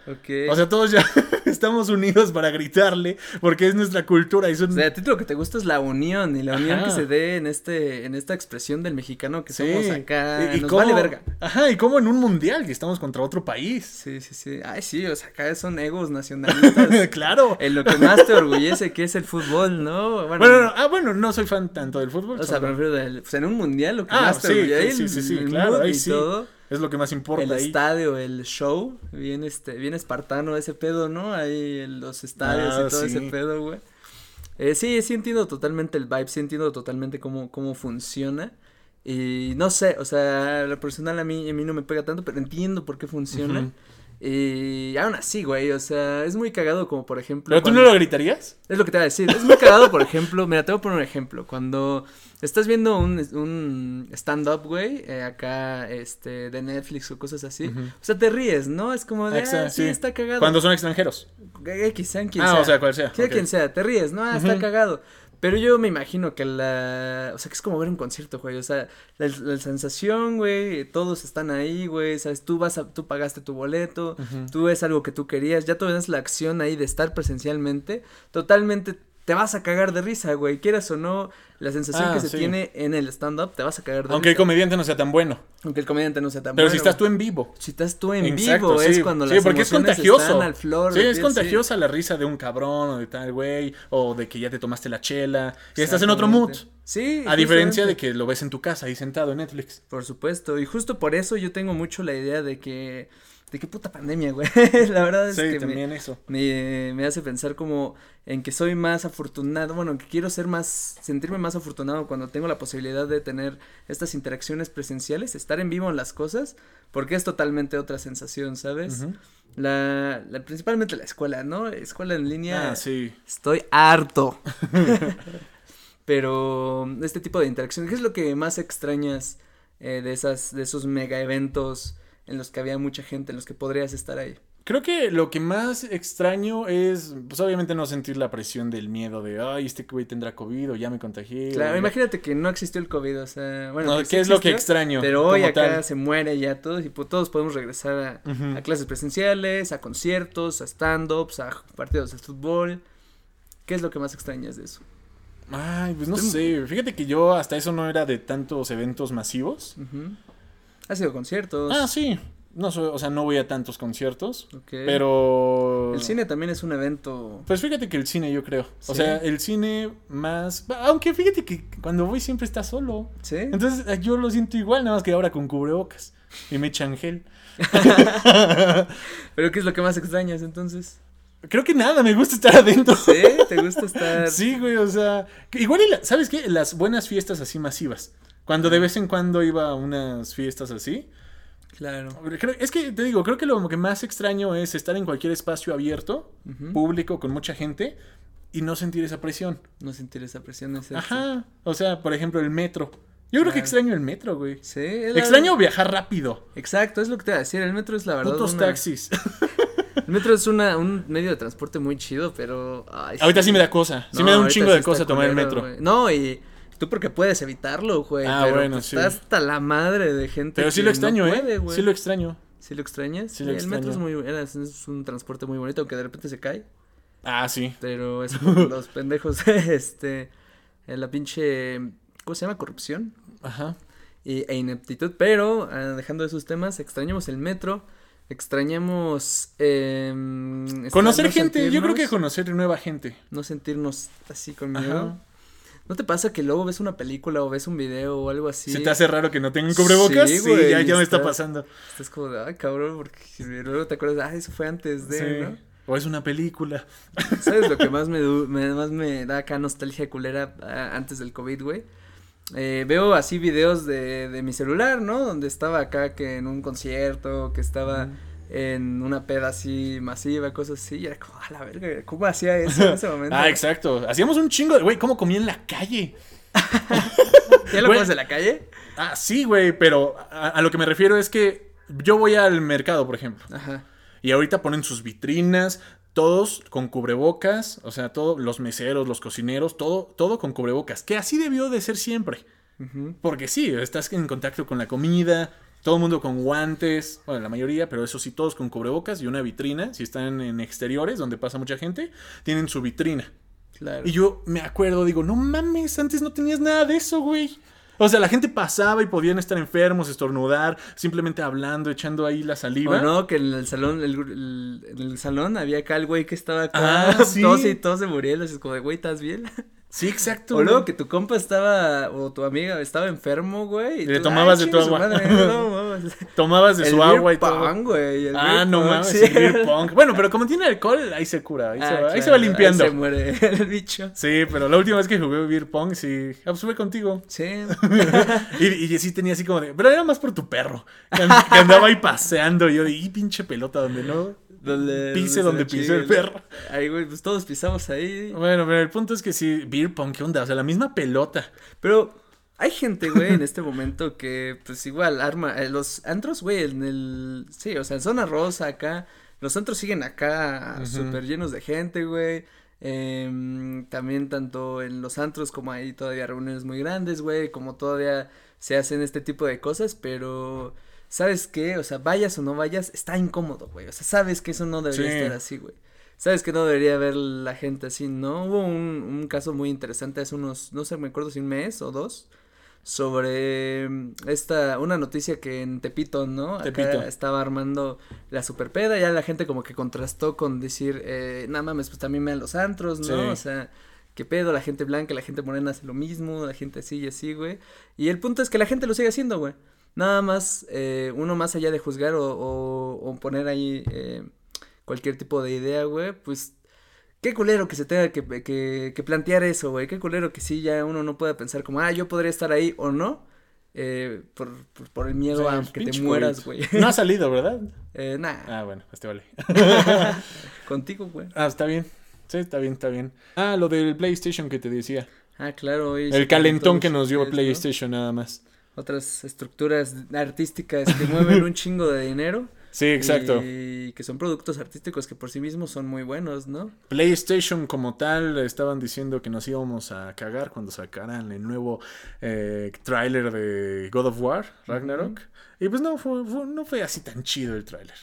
O sea, todos ya [LAUGHS] estamos unidos para gritarle porque es nuestra cultura. Y O sea, a ti lo que te gusta es la unión y la unión que se dé en este en esta expresión del mexicano que somos acá. Y, nos vale verga. Ajá, y como en un mundial que estamos contra otro país. Sí, sí, sí. Ay, sí, o sea, acá son egos nacionalistas. [LAUGHS] claro. En lo que más te orgullece que es el fútbol, ¿no? Bueno, no, ah, bueno, no soy fan tanto del fútbol. O sea, prefiero del, pues en un mundial lo que ah, más te orgullece. Sí, sí, sí, claro, ahí sí. Todo. Es lo que más importa. El estadio, el show, bien este, bien espartano ese pedo, ¿no? Ahí los estadios y ah, todo ese pedo, güey. Eh, sí, sí entiendo totalmente el vibe, sí entiendo totalmente cómo, cómo funciona. Y no sé, o sea, lo personal a mí, a mí no me pega tanto, pero entiendo por qué funciona. Y aún así, güey, o sea, es muy cagado como por ejemplo... ¿Pero tú no lo gritarías? Es lo que te voy a decir, es muy cagado, por ejemplo, mira, te voy a poner un ejemplo, cuando estás viendo un, un stand-up, güey, eh, acá, este, de Netflix o cosas así, o sea, te ríes, ¿no? Es como de, ah, sí, está cagado. Cuando son extranjeros. X, sean quien ah, sea. o sea, cual sea. Sea quien sea, te ríes, ¿no? Ah, está cagado. Pero yo me imagino que la. O sea, que es como ver un concierto, güey. O sea, la, sensación, güey. Todos están ahí, güey. Sabes, tú vas a. Tú pagaste tu boleto. Tú ves algo que tú querías. Ya tú ves la acción ahí de estar presencialmente. Totalmente te vas a cagar de risa, güey. Quieras o no, la sensación que ah, se tiene en el stand-up, te vas a cagar de Aunque el comediante no sea tan bueno. Aunque el comediante no sea tan bueno. Pero si estás tú en vivo. Si estás tú en vivo, es cuando las porque es contagioso. están al flor. Sí, es contagiosa la risa de un cabrón o de tal güey, o de que ya te tomaste la chela y estás en otro mood. Sí. A diferencia de que lo ves en tu casa ahí sentado en Netflix. Por supuesto, y justo por eso yo tengo mucho la idea de que de qué puta pandemia, güey. [LAUGHS] la verdad es que también me, eso. Me, hace pensar como en que soy más afortunado, bueno, que quiero ser más, sentirme más afortunado cuando tengo la posibilidad de tener estas interacciones presenciales, estar en vivo en las cosas, porque es totalmente otra sensación, ¿sabes? la, la, principalmente la escuela, ¿no? Escuela en línea. Ah, sí. Estoy harto. [LAUGHS] Pero este tipo de interacción, ¿qué es lo que más extrañas eh, de esas, de esos mega eventos? En los que había mucha gente, en los que podrías estar ahí. Creo que lo que más extraño es, pues obviamente no sentir la presión del miedo de, ay, este güey tendrá COVID o ya me contagié. Claro, imagínate que no existió el COVID, o sea, bueno. ¿Qué es lo que extraño? Pero hoy acá se muere ya todos y pues, todos podemos regresar a, clases presenciales, a conciertos, a stand-ups, a partidos de fútbol. ¿Qué es lo que más extrañas de eso? Ay, pues no sé, fíjate que yo hasta eso no era de tantos eventos masivos. ¿Has ido a conciertos? Ah, sí. No soy, o sea, no voy a tantos conciertos. Pero. El cine también es un evento. Pues fíjate que el cine, yo creo. O sea, el cine más. Aunque fíjate que cuando voy siempre está solo. Sí. Entonces eh, yo lo siento igual, nada más que ahora con cubrebocas. Y me echan gel. [LAUGHS] ¿Pero qué es lo que más extrañas entonces? Creo que nada, me gusta estar adentro. ¿Sí? ¿Te gusta estar? [LAUGHS] sí, güey, o sea. Igual, ¿sabes qué? Las buenas fiestas así masivas. Cuando de vez en cuando iba a unas fiestas así. Claro. Es que te digo, creo que lo que más extraño es estar en cualquier espacio abierto, público, con mucha gente, y no sentir esa presión. No sentir esa presión. Ajá. O sea, por ejemplo, el metro. Yo creo que extraño el metro, güey. Sí. Extraño viajar rápido. Exacto, es lo que te iba a decir. El metro es la verdad. Putos taxis. [LAUGHS] El metro es una, un medio de transporte muy chido, pero. ahorita sí. me da cosa. Sí me da un chingo de cosa tomar el metro. No, y tú porque puedes evitarlo, güey. Ah, bueno, pues sí. Está hasta la madre de gente. Pero sí lo extraño, ¿eh? Sí lo extraño. ¿Sí lo extrañas? Sí, lo el metro es muy es un transporte muy bonito, aunque de repente se cae. Ah, sí. Pero es [LAUGHS] los pendejos, [LAUGHS] este, la pinche, ¿cómo se llama? Corrupción. Ajá. Y, e ineptitud, pero ah, dejando esos temas, extrañamos el metro, extrañamos... Eh, conocer gente, yo creo que conocer nueva gente. No sentirnos así conmigo. ¿No te pasa que luego ves una película o ves un video o algo así? ¿Se te hace raro que no tengan cubrebocas? Sí, sí ya, ya me está pasando. Estás como de, ay, cabrón, porque luego te acuerdas, ah, eso fue antes de, ¿no? O es una película. [LAUGHS] ¿Sabes lo que más [LAUGHS] me, más me da acá nostalgia culera ah, antes del COVID, güey? Eh, veo así videos de, de mi celular, ¿no? Donde estaba acá que en un concierto, que estaba en una peda así masiva, cosas así, y era como, a la verga, ¿cómo hacía eso en ese [LAUGHS] momento? ah, exacto. Hacíamos un chingo de, güey, ¿cómo comía en la calle? [LAUGHS] ¿Ya lo comes en la calle? Ah, sí, güey, pero a, a, lo que me refiero es que yo voy al mercado, por ejemplo. Ajá. Y ahorita ponen sus vitrinas, todos con cubrebocas, o sea, todos los meseros, los cocineros, todo, todo con cubrebocas, que así debió de ser siempre. Porque sí, estás en contacto con la comida, todo el mundo con guantes, bueno, la mayoría, pero eso sí, todos con cubrebocas y una vitrina, si están en exteriores donde pasa mucha gente, tienen su vitrina. Claro. Y yo me acuerdo, digo, no mames, antes no tenías nada de eso, güey. O sea, la gente pasaba y podían estar enfermos, estornudar, simplemente hablando, echando ahí la saliva. O no, que en el salón, el, en el salón había acá el güey que estaba acá, ah, [LAUGHS] ¿sí? y todos se murieron, es como de, güey, ¿estás bien? [LAUGHS] Sí, exacto. O luego que tu compa estaba, o tu amiga estaba enfermo, güey. Y, le [LAUGHS] tomabas de tu agua. tomabas de su agua y todo. güey. ah, no mames, el beer pong. Bueno, pero como tiene alcohol, ahí se cura, ahí, se, va, ahí se va limpiando. Ahí se muere [LAUGHS] el bicho. Sí, pero la última vez que jugué beer pong, sí, ah, contigo. Sí. [LAUGHS] y, y sí tenía así como de, pero era más por tu perro, que, andaba ahí paseando. Y yo de, y pinche pelota, donde no donde, pise donde, pise el perro. Ahí, güey, pues todos pisamos ahí. Bueno, pero el punto es que sí, beer pong, ¿qué onda? O sea, la misma pelota. Pero hay gente, güey, en este momento que, pues igual, arma, eh, los antros, güey, en el, sí, o sea, en zona rosa acá, los antros siguen acá súper llenos de gente, güey. Eh, también tanto en los antros como hay todavía reuniones muy grandes, güey, como todavía se hacen este tipo de cosas, pero ¿sabes qué? O sea, vayas o no vayas, está incómodo, güey. O sea, sabes que eso no debería estar así, güey. Sabes que no debería ver la gente así, ¿no? Hubo un, un caso muy interesante hace unos, no sé, me acuerdo si un mes o dos, sobre mm, esta, una noticia que en Tepito, ¿no? Tepito. estaba armando la superpeda, ya la gente como que contrastó con decir, eh, nada mames, pues también me dan los antros, ¿no? O sea, qué pedo, la gente blanca, la gente morena hace lo mismo, la gente así y así, güey. Y el punto es que la gente lo sigue haciendo, güey. Nada más, eh, uno más allá de juzgar o, o, poner ahí eh, cualquier tipo de idea, güey, pues qué culero que se tenga que, que, que plantear eso, güey, qué culero que sí ya uno no pueda pensar como, ah, yo podría estar ahí o no. Eh, por, por, el miedo a que te mueras, güey. [LAUGHS] No ha salido, ¿verdad? Eh, nah. Ah, bueno, este vale. [LAUGHS] Contigo, güey. Ah, está bien. Sí, está bien, está bien. Ah, lo del PlayStation que te decía. Ah, claro. El calentón que nos dio PlayStation nada más otras estructuras artísticas que mueven un [LAUGHS] chingo de dinero. Sí, exacto. Y que son productos artísticos que por sí mismos son muy buenos, ¿no? PlayStation como tal estaban diciendo que nos íbamos a cagar cuando sacaran el nuevo eh, tráiler de God of War, Ragnarok. Y pues no fue, no fue así tan chido el tráiler.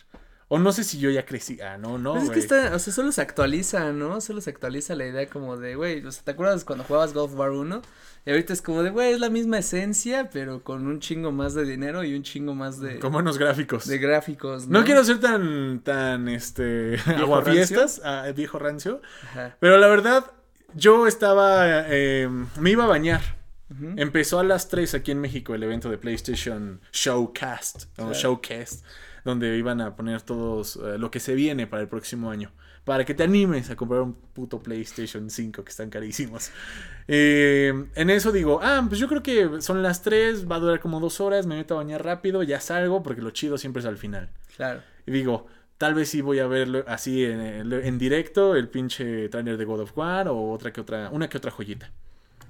O no sé si yo ya crecí. Ah, no, no. Pues es que está, o sea, solo se actualiza, ¿no? Solo se actualiza la idea como de, güey, o sea, ¿te acuerdas cuando jugabas Golf War 1? Y ahorita es como de, güey, es la misma esencia, pero con un chingo más de dinero y un chingo más de. Con buenos gráficos. De gráficos, ¿no? No quiero ser tan, tan, este. [LAUGHS] aguafiestas, ah, viejo rancio. Ajá. Pero la verdad, yo estaba. Eh, me iba a bañar. Empezó a las 3 aquí en México el evento de PlayStation Showcast. O Showcast donde iban a poner todos eh, lo que se viene para el próximo año. Para que te animes a comprar un puto PlayStation 5 que están carísimos. Eh, en eso digo, ah, pues yo creo que son las 3, va a durar como dos horas, me meto a bañar rápido, ya salgo, porque lo chido siempre es al final. Claro. Y digo, tal vez sí voy a verlo así en, en directo, el pinche trailer de God of War o otra que otra, una que otra joyita.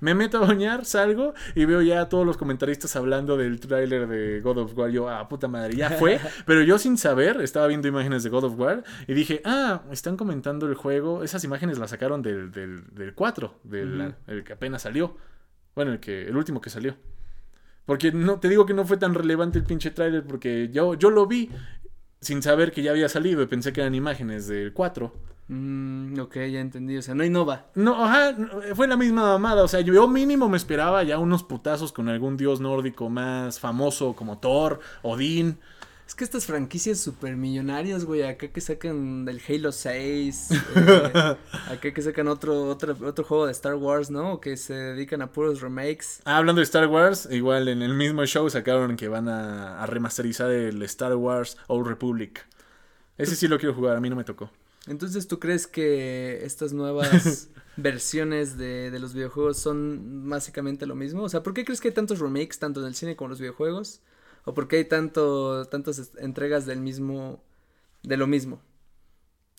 Me meto a bañar, salgo y veo ya a todos los comentaristas hablando del tráiler de God of War. Yo, ah, puta madre, ya fue. [LAUGHS] Pero yo sin saber, estaba viendo imágenes de God of War y dije, ah, están comentando el juego. Esas imágenes las sacaron del, del, 4, del el que apenas salió. Bueno, el, que, el último que salió. Porque no, te digo que no fue tan relevante el pinche tráiler porque yo, yo lo vi sin saber que ya había salido y pensé que eran imágenes del 4. Mm, ok, ya entendí. O sea, no innova. No, ajá, fue la misma mamada. O sea, yo mínimo me esperaba ya unos putazos con algún dios nórdico más famoso como Thor, Odín. Es que estas franquicias super millonarias, güey, acá que sacan del Halo 6, [LAUGHS] eh, acá que sacan otro, otro, otro juego de Star Wars, ¿no? Que se dedican a puros remakes. Ah, hablando de Star Wars, igual en el mismo show sacaron que van a, a remasterizar el Star Wars Old Republic. Ese sí lo quiero jugar, a mí no me tocó. Entonces, ¿tú crees que estas nuevas [LAUGHS] versiones de, de, los videojuegos son básicamente lo mismo? O sea, ¿por qué crees que hay tantos remakes, tanto en el cine como en los videojuegos? ¿O por qué hay tanto, tantas entregas del mismo, de lo mismo?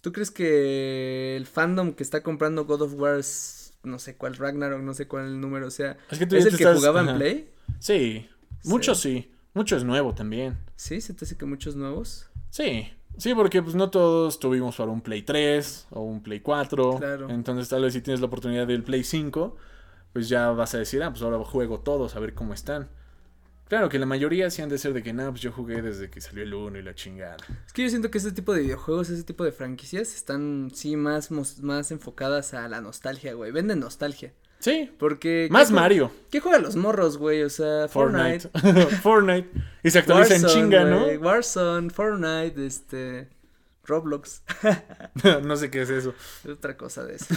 ¿Tú crees que el fandom que está comprando God of War, no sé cuál Ragnarok, no sé cuál número sea, es, el que jugaba en Play? Sí, muchos sí. Mucho es nuevo también. ¿Sí? ¿Se te hace que muchos nuevos? Sí. Sí, porque pues no todos tuvimos para un Play 3 o un Play 4. Claro. Entonces tal vez si tienes la oportunidad del Play 5, pues ya vas a decir, ah, pues ahora juego todos a ver cómo están. Claro que la mayoría sí han de ser de que, no, pues yo jugué desde que salió el 1 y la chingada. Es que yo siento que ese tipo de videojuegos, ese tipo de franquicias están, sí, más, más enfocadas a la nostalgia, güey. Venden nostalgia. Sí. Porque. Más Mario. ¿Qué juegan los morros, güey? O sea, Fortnite. Fortnite. [LAUGHS] y se actualiza en chinga, ¿no? Warzone, Fortnite, este. Roblox. [LAUGHS] no sé qué es eso. Otra cosa de eso.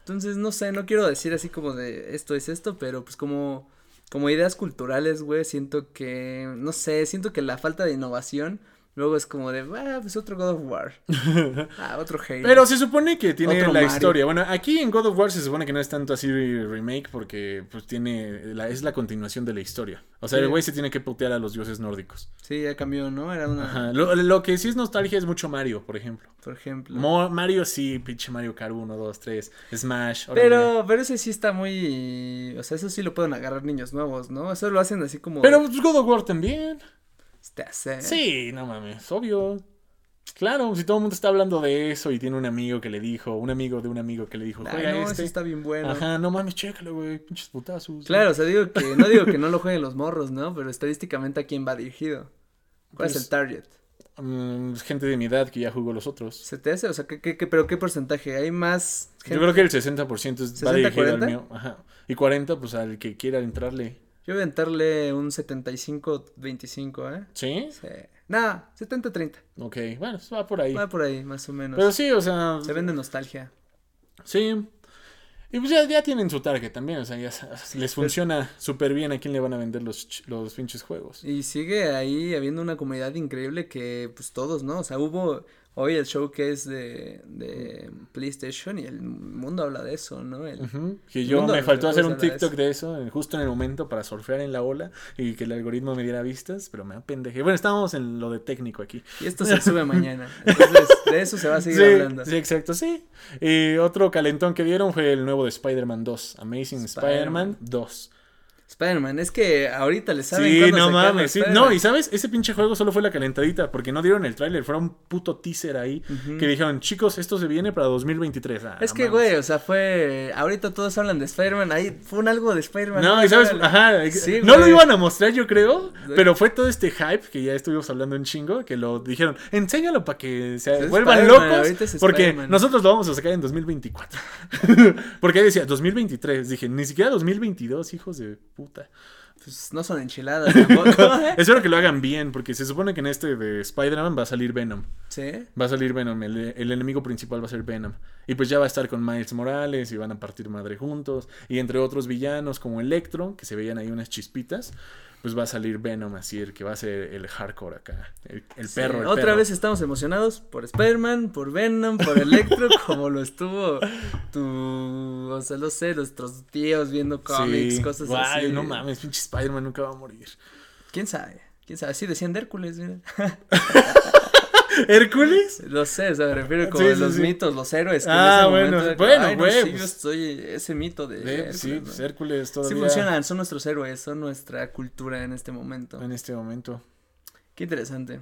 Entonces, no sé, no quiero decir así como de esto es esto, pero pues como como ideas culturales, güey, siento que, no sé, siento que la falta de innovación Luego es como de, ah, pues otro God of War. [LAUGHS] ah, otro Halo. Pero se supone que tiene la historia. Bueno, aquí en God of War se supone que no es tanto así remake porque pues tiene, la, es la continuación de la historia. O sea, el güey se tiene que putear a los dioses nórdicos. Sí, ya cambió, ¿no? Era una... Ajá. Lo, que sí es nostalgia es mucho Mario, por ejemplo. Por ejemplo. Mario sí, pinche Mario Kart 1, 2, 3, Smash. Pero, pero ese sí está muy... O sea, eso sí lo pueden agarrar niños nuevos, ¿no? Eso lo hacen así como... Pero pues, God of War también. Hace. Sí, no mames, obvio. Claro, si todo el mundo está hablando de eso y tiene un amigo que le dijo, un amigo de un amigo que le dijo, juega no, este. está bien bueno. Ajá, no mames, chécalo, güey, pinches putazos. Claro, o sea, digo que, no digo que no lo jueguen los morros, ¿no? Pero estadísticamente a quién va dirigido. ¿Cuál es el pues, target? Mm, gente de mi edad que ya jugó los otros. ¿Se te hace? O sea, ¿qué, qué, pero qué porcentaje? ¿Hay más gente? Yo creo que el 60% es va dirigido al mío. Ajá. Y 40, pues al que quiera entrarle. Yo voy a entrarle un 75-25, ¿eh? ¿Sí? Sí. Nada, 70-30. Ok, bueno, va por ahí. Va por ahí, más o menos. Pero sí, o sea. Se vende nostalgia. Sí. Y pues ya, tienen su target también, o sea, ya les funciona súper bien a quién le van a vender los, los pinches juegos. Y sigue ahí habiendo una comunidad increíble que, pues todos, ¿no? O sea, hubo hoy el showcase de, de PlayStation y el mundo habla de eso, ¿no? Que yo me faltó hacer un TikTok de eso. justo en el momento para surfear en la ola y que el algoritmo me diera vistas, pero me apendeje. Bueno, estábamos en lo de técnico aquí. Y esto se sube [LAUGHS] mañana. Entonces, de eso se va a seguir hablando. Sí, exacto, sí. Y otro calentón que dieron fue el nuevo de Spider-Man 2, Amazing Spider-Man 2. Spider-Man, es que ahorita le saben Sí, no mames, sí. No, y sabes, ese pinche juego solo fue la calentadita, porque no dieron el tráiler, fue un puto teaser ahí, que dijeron, chicos, esto se viene para 2023. Ah, es que, güey, o sea, fue, ahorita todos hablan de Spider-Man, ahí fue un algo de Spider-Man. No, y sabes, ajá, no lo iban a mostrar, yo creo, pero fue todo este hype, que ya estuvimos hablando en chingo, que lo dijeron, enséñalo para que se vuelvan locos, porque nosotros lo vamos a sacar en 2024. [LAUGHS] porque ahí decía, 2023, dije, ni siquiera 2022, hijos de puta. Pues no son enchiladas tampoco. [LAUGHS] Espero que lo hagan bien, porque se supone que en este de Spider-Man va a salir Venom. Sí. Va a salir Venom, el, el, enemigo principal va a ser Venom. Y pues ya va a estar con Miles Morales y van a partir madre juntos. Y entre otros villanos como Electro, que se veían ahí unas chispitas pues va a salir Venom así, el que va a ser el hardcore acá, el, perro. otra vez estamos emocionados por Spider-Man, por Venom, por Electro, [LAUGHS] como lo estuvo tu, o sea, no sé, nuestros tíos viendo cómics, cosas así. no mames, pinche Spider-Man nunca va a morir. ¿Quién sabe? ¿Quién sabe? Sí, decían de Hércules, mira. [LAUGHS] ¿Hércules? Lo sé, o sea, me refiero como los mitos, los héroes. Que ah, bueno, bueno, güey. sí, yo pues. soy ese mito de. Hércules, sí, pues, Hércules todavía. Sí funcionan, son nuestros héroes, son nuestra cultura en este momento. En este momento. Qué interesante.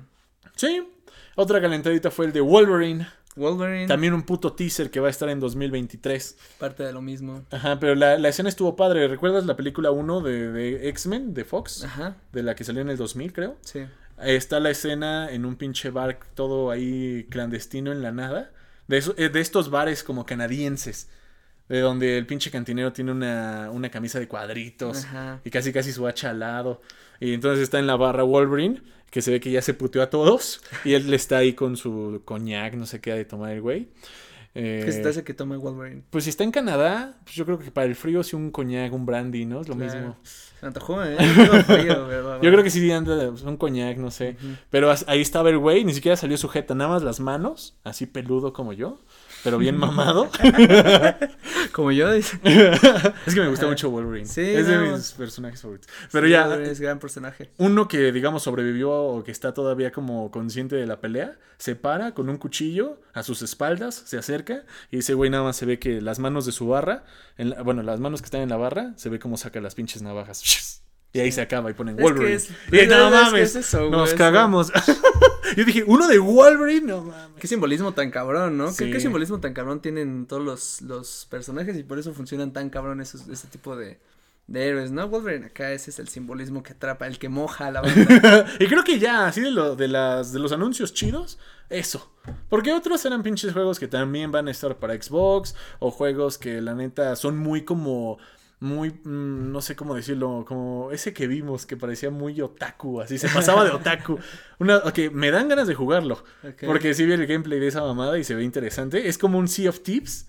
Sí. Otra calentadita fue el de Wolverine. Wolverine. También un puto teaser que va a estar en 2023. Parte de lo mismo. Ajá, pero la, escena estuvo padre. ¿Recuerdas la película 1 de, de X-Men, de Fox? Ajá. De la que salió en el 2000, creo. Sí. Está la escena en un pinche bar todo ahí clandestino en la nada. De, eh, de estos bares como canadienses. De donde el pinche cantinero tiene una, una camisa de cuadritos. Ajá. Y casi casi su hacha al lado. Y entonces está en la barra Wolverine que se ve que ya se puteó a todos y él está ahí con su coñac, no sé qué de tomar el güey. Eh, ¿Qué se te hace que tome Wolverine? Pues si está en Canadá, pues yo creo que para el frío sí un coñac, un brandy, ¿no? Es lo mismo. Se antojó, ¿eh? yo creo que [LAUGHS] sí anda un coñac, no sé. Pero ahí estaba el güey, ni siquiera salió sujeta, nada más las manos, así peludo como yo pero bien [LAUGHS] mamado. [LAUGHS] Como yo, dice. es que me gusta mucho Wolverine. Sí, es de mis personajes favoritos. Pero ya. Es gran personaje. Uno que, digamos, sobrevivió o que está todavía como consciente de la pelea, se para con un cuchillo a sus espaldas, se acerca y ese güey nada más se ve que las manos de su barra, en bueno, las manos que están en la barra, se ve como saca las pinches navajas. Y ahí se acaba y ponen Wolverine. y no mames, nos cagamos. Yo dije, uno de Wolverine, no mames. Qué simbolismo tan cabrón, ¿no? ¿Qué, simbolismo tan cabrón tienen todos los, los personajes y por eso funcionan tan cabrón esos, ese tipo de, de héroes, ¿no? Wolverine acá ese es el simbolismo que atrapa, el que moja a la banda. [LAUGHS] y creo que ya, así de, lo, de, las, de los anuncios chidos, eso. Porque otros eran pinches juegos que también van a estar para Xbox o juegos que la neta son muy como muy, mm, no sé cómo decirlo, como ese que vimos que parecía muy otaku, así se pasaba de otaku. [LAUGHS] Una, ok, me dan ganas de jugarlo, porque sí vi el gameplay de esa mamada y se ve interesante. Es como un Sea of Tips,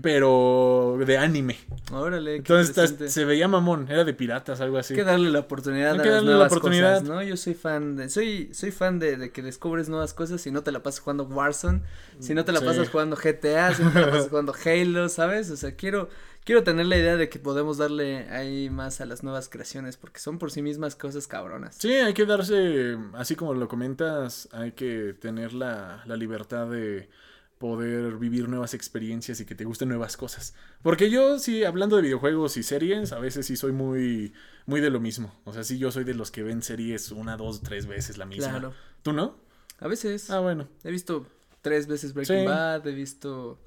pero de anime. Órale, Entonces se veía mamón, era de piratas, algo así. Hay que darle la oportunidad Hay que darle la oportunidad. ¿no? Yo soy fan de, soy, soy fan de, que descubres nuevas cosas si no te la pasas jugando Warzone, si no te la pasas jugando GTA, si no te la pasas jugando Halo, ¿sabes? O sea, quiero, quiero tener la idea de que podemos darle ahí más a las nuevas creaciones porque son por sí mismas cosas cabronas. Sí, hay que darse, así como lo comentas, hay que tener la, la libertad de poder vivir nuevas experiencias y que te gusten nuevas cosas. Porque yo sí, hablando de videojuegos y series, a veces sí soy muy, muy de lo mismo. O sea, sí yo soy de los que ven series una, dos, tres veces la misma. Claro. ¿Tú no? A veces. Ah, bueno. He visto tres veces Breaking Bad, he visto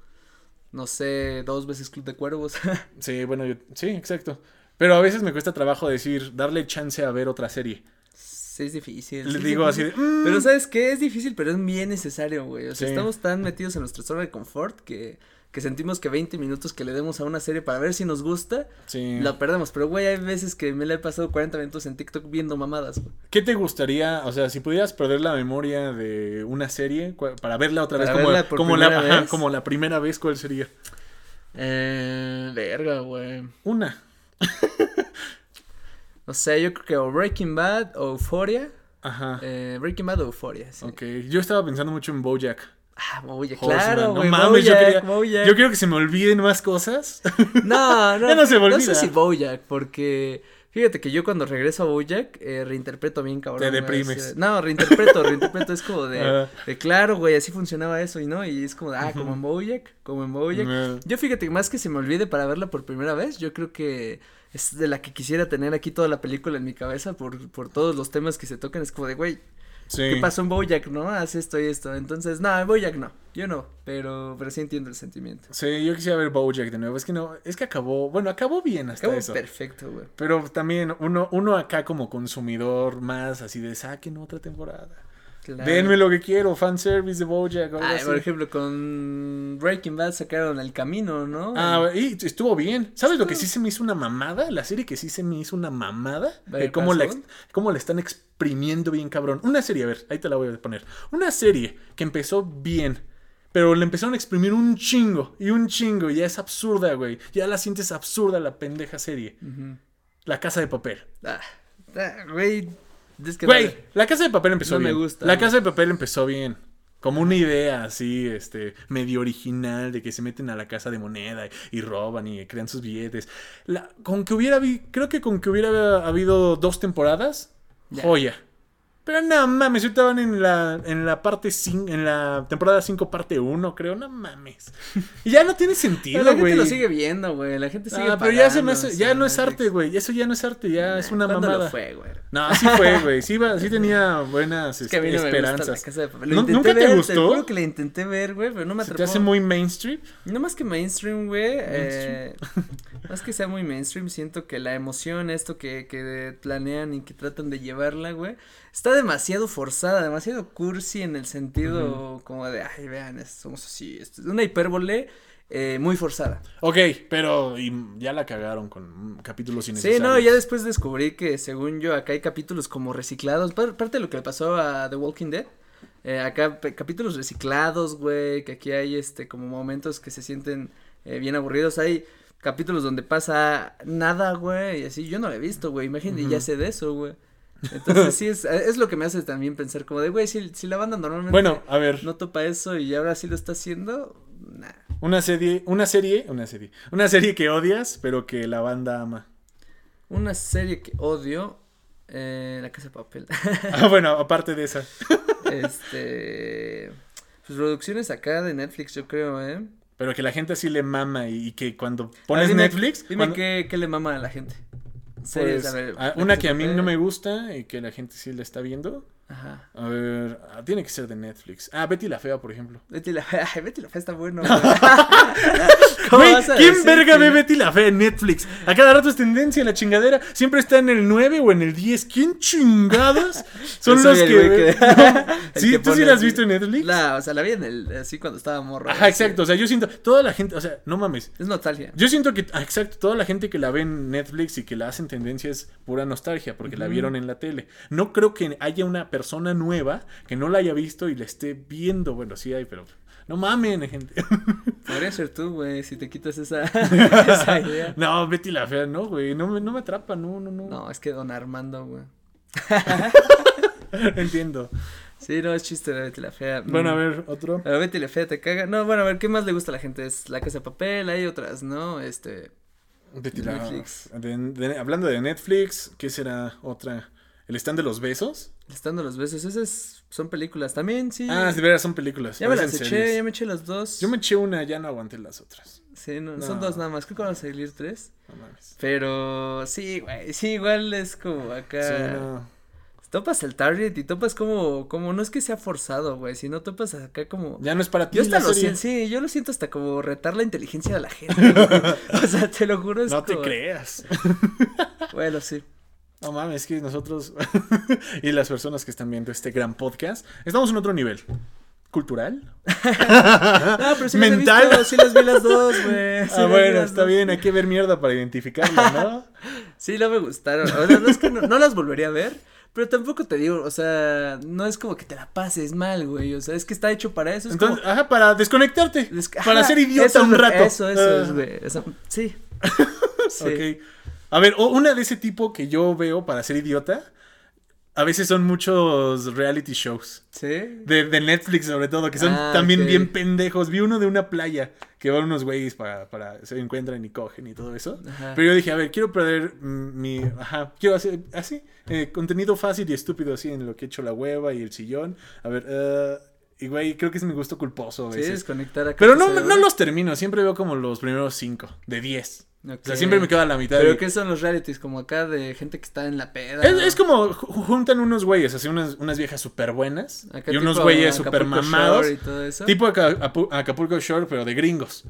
no sé, dos veces Club de Cuervos. [LAUGHS] sí, bueno, yo, sí, exacto. Pero a veces me cuesta trabajo decir, darle chance a ver otra serie. Sí, es difícil. Le digo así de, Pero mm". ¿sabes qué? Es difícil, pero es bien necesario, güey. O sea, estamos tan metidos en nuestra zona de confort que que sentimos que 20 minutos que le demos a una serie para ver si nos gusta, la perdemos. Pero, güey, hay veces que me la he pasado 40 minutos en TikTok viendo mamadas. ¿Qué te gustaría, o sea, si pudieras perder la memoria de una serie para verla otra vez, como, como la, como la primera vez, ¿cuál sería? Eh, verga, güey. Una. [LAUGHS] o sea, yo creo que o Breaking Bad o Euphoria. Ajá. Eh, Breaking Bad o Euphoria, sí. Ok, yo estaba pensando mucho en Bojack. Ah, Bojack, claro, no mames, yo, quería, yo quiero que se me olviden más cosas. [LAUGHS] No, no, no se me olvida. No sé si Bojack, porque fíjate que yo cuando regreso a Bojack eh, reinterpreto bien cabrón. Te deprimes. no, reinterpreto, reinterpreto, es como de, [LAUGHS] de, claro, güey, así funcionaba eso y no, y es como de, ah, como en Bojack, como en Bojack. Yo fíjate que más que se me olvide para verla por primera vez, yo creo que es de la que quisiera tener aquí toda la película en mi cabeza por, por todos los temas que se tocan, es como de, güey, ¿Qué pasó en Bojack, no? Hace esto y esto. Entonces, no, en Bojack no. Yo no, pero, pero sí entiendo el sentimiento. Sí, yo quisiera ver Bojack de nuevo. Es que no, es que acabó, bueno, acabó bien hasta acabó perfecto, güey. Pero también uno, uno acá como consumidor más así de saquen otra temporada. Denme lo que quiero, fanservice de Bojack. Ay, por ejemplo, con Breaking Bad sacaron El Camino, ¿no? Ah, y estuvo bien. ¿Sabes lo que sí se me hizo una mamada? La serie que sí se me hizo una mamada. Eh, cómo, la, cómo la están exprimiendo bien, cabrón. Una serie, a ver, ahí te la voy a poner. Una serie que empezó bien. Pero le empezaron a exprimir un chingo y un chingo. Y ya es absurda, güey. Ya la sientes absurda la pendeja serie. La casa de papel. Ah, ah güey Güey, la casa de papel empezó bien. Me gusta. La casa de papel empezó bien. Como una idea así, este, medio original de que se meten a la casa de moneda y, roban y crean sus billetes. con que hubiera, creo que con que hubiera habido dos temporadas, joya. Pero no mames, estaban en la, en la parte 5, en la temporada 5, parte 1, creo, no mames. [LAUGHS] Y ya no tiene sentido, güey. La gente lo sigue viendo, güey. La gente sigue. Ah, pero ya se me hace, ya no es arte, güey. Eso ya no es arte, ya es una mamada. Lo fue, güey? No, sí fue, güey. Sí, sí tenía buenas es que a mí no esperanzas. ¿Nunca te gustó? Te que le intenté ver, güey, pero no me atrapó. ¿Te hace muy mainstream? No más que mainstream, güey. Eh, más que sea muy mainstream, siento que la emoción, esto que, que planean y que tratan de llevarla, güey está demasiado forzada, demasiado cursi en el sentido como de, ay, vean, somos así, es una hipérbole eh, muy forzada. Ok, pero ya la cagaron con capítulos innecesarios. Sí, no, ya después descubrí que según yo acá hay capítulos como reciclados, parte de lo que le pasó a The Walking Dead. Eh, acá capítulos reciclados, güey, que aquí hay este como momentos que se sienten eh, bien aburridos. Hay capítulos donde pasa nada, güey, y así yo no lo he visto, güey. Imagínate, ya sé de eso, güey. Entonces sí es, es lo que me hace también pensar como de, güey, si, si la banda normalmente bueno, a ver. no topa eso y ahora sí lo está haciendo, nah. Una serie, una serie, una serie, una serie que odias, pero que la banda ama. Una serie que odio, eh, La Casa de Papel. [LAUGHS] ah, bueno, aparte de esa. [LAUGHS] este, pues producciones acá de Netflix, yo creo, ¿eh? Pero que la gente así le mama y, que cuando pones Netflix. Dime qué, qué le mama a la gente. Pues, una que a mí no me gusta y que la gente sí la está viendo. Ajá. A ver, ah, tiene que ser de Netflix. Ah, Betty la Fea, por ejemplo. Betty la Fea, [LAUGHS] Betty la Fea está bueno. Güey, [LAUGHS] ¿quién verga ve Betty la Fea en Netflix? A cada rato es tendencia la chingadera. Siempre está en el 9 o en el 10. ¿Quién chingados [LAUGHS] son los que... sí, ¿tú sí la has visto en Netflix? La, o sea, la vi en el, así cuando estaba morro. Ajá, exacto. O sea, yo siento, toda la gente, o sea, no mames. Es nostalgia. Yo siento que, ah, exacto, toda la gente que la ve en Netflix y que la hacen tendencia es pura nostalgia porque la vieron en la tele. No creo que haya una persona persona nueva que no la haya visto y la esté viendo. Bueno, sí hay, pero no mamen, gente. [LAUGHS] Podría ser tú, güey, si te quitas [LAUGHS] esa, idea. No, Betty la fea, no, güey. No me, no me atrapa, no, no, no. No, es que Don Armando, güey. [LAUGHS] Entiendo. Sí, no, es chiste de Betty la Fea. Bueno, a mm. ver, otro. A Betty la Fea te caga. No, bueno, a ver, ¿qué más le gusta a la gente? Es La Casa de Papel, hay otras, ¿no? Este... Betty Netflix. hablando de Netflix, ¿qué será otra? ¿El stand de los besos? El stand de los besos, esas son películas también, sí. Ah, de veras son películas. Ya me las eché, ya me eché las dos. Yo me eché una, ya no aguanté las otras. Sí, no, son dos nada más, creo que van a salir tres. No mames. Pero sí, güey, sí, igual es como acá. Sí, no. Topas el target y topas como, como, no es que sea forzado, güey, sino topas acá como. Ya no es para ti. Yo hasta lo siento, sí, yo lo siento hasta como retar la inteligencia de la gente. [LAUGHS] o sea, te lo juro. Es no te creas. bueno, sí. No mames, es que nosotros [LAUGHS] y las personas que están viendo este gran podcast estamos en otro nivel. ¿Cultural? no, [LAUGHS] pero sí ¿Mental? Las sí las vi las dos, güey. ah, bueno, está bien, hay que ver mierda para identificarla, ¿no? [LAUGHS] sí, no me gustaron. O sea, no es que no, las volvería a ver, pero tampoco te digo, o sea, no es como que te la pases mal, güey. O sea, es que está hecho para eso. Entonces, ajá, para desconectarte. para ser idiota un rato. Eso, eso es, güey. sí. sí. Ok. A ver, una de ese tipo que yo veo para ser idiota. A veces son muchos reality shows. ¿Sí? De, Netflix, sobre todo, que son ah, también bien pendejos. Vi uno de una playa que van unos güeyes para, para se encuentran y cogen y todo eso. Pero yo dije, a ver, quiero perder mi. Ajá, quiero hacer así. Eh, contenido fácil y estúpido, así en lo que he hecho la hueva y el sillón. A ver, uh, y güey, creo que es mi gusto culposo. A veces. Sí, desconectar acá. Pero no, no los termino, siempre veo como los primeros cinco, de diez. O sea, siempre me quedo a la mitad. ¿Pero qué son los realities? Como acá de gente que está en la peda. Es, como juntan unos güeyes, así unas, unas viejas súper buenas. y unos güeyes súper mamados. Y todo eso. Tipo Acapulco Shore, pero de gringos.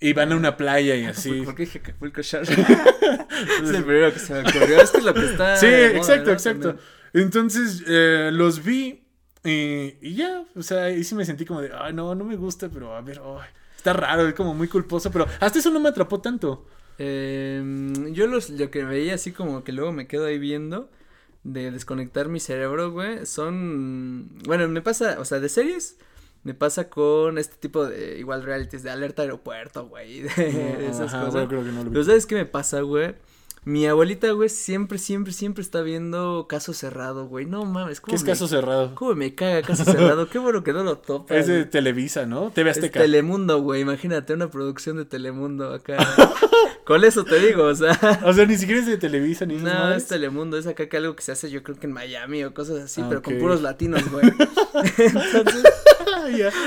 Y van a una playa y así. ¿Por qué dije Acapulco Shore? [LAUGHS] [LAUGHS] es el primero que se me ocurrió. Es que es lo que está. Sí, exacto, exacto. Entonces eh, los vi y, y, ya. O sea, ahí sí me sentí como de, ay, no, no me gusta, pero a ver, está raro, es como muy culposo. Pero hasta eso no me atrapó tanto. Eh, yo los, lo que veía así como que luego me quedo ahí viendo de desconectar mi cerebro, güey, son, bueno, me pasa, o sea, de series, me pasa con este tipo de, igual realities, de alerta aeropuerto, güey, [LAUGHS] de, esas cosas. Pero ¿sabes qué me pasa, güey? Mi abuelita, güey, siempre, siempre, siempre está viendo Caso Cerrado, güey. No mames. ¿Qué es Caso Cerrado? ¿Cómo me caga Caso Cerrado? [LAUGHS] Qué bueno que no lo topa. Es de Televisa, ¿no? TV Azteca. Es Telemundo, güey. Imagínate una producción de Telemundo acá. [LAUGHS] Con eso te digo, o sea. [LAUGHS] O sea, ni siquiera es de Televisa ni No, es Telemundo, es acá que algo que se hace yo creo que en Miami o cosas así, pero con puros latinos, güey. Entonces,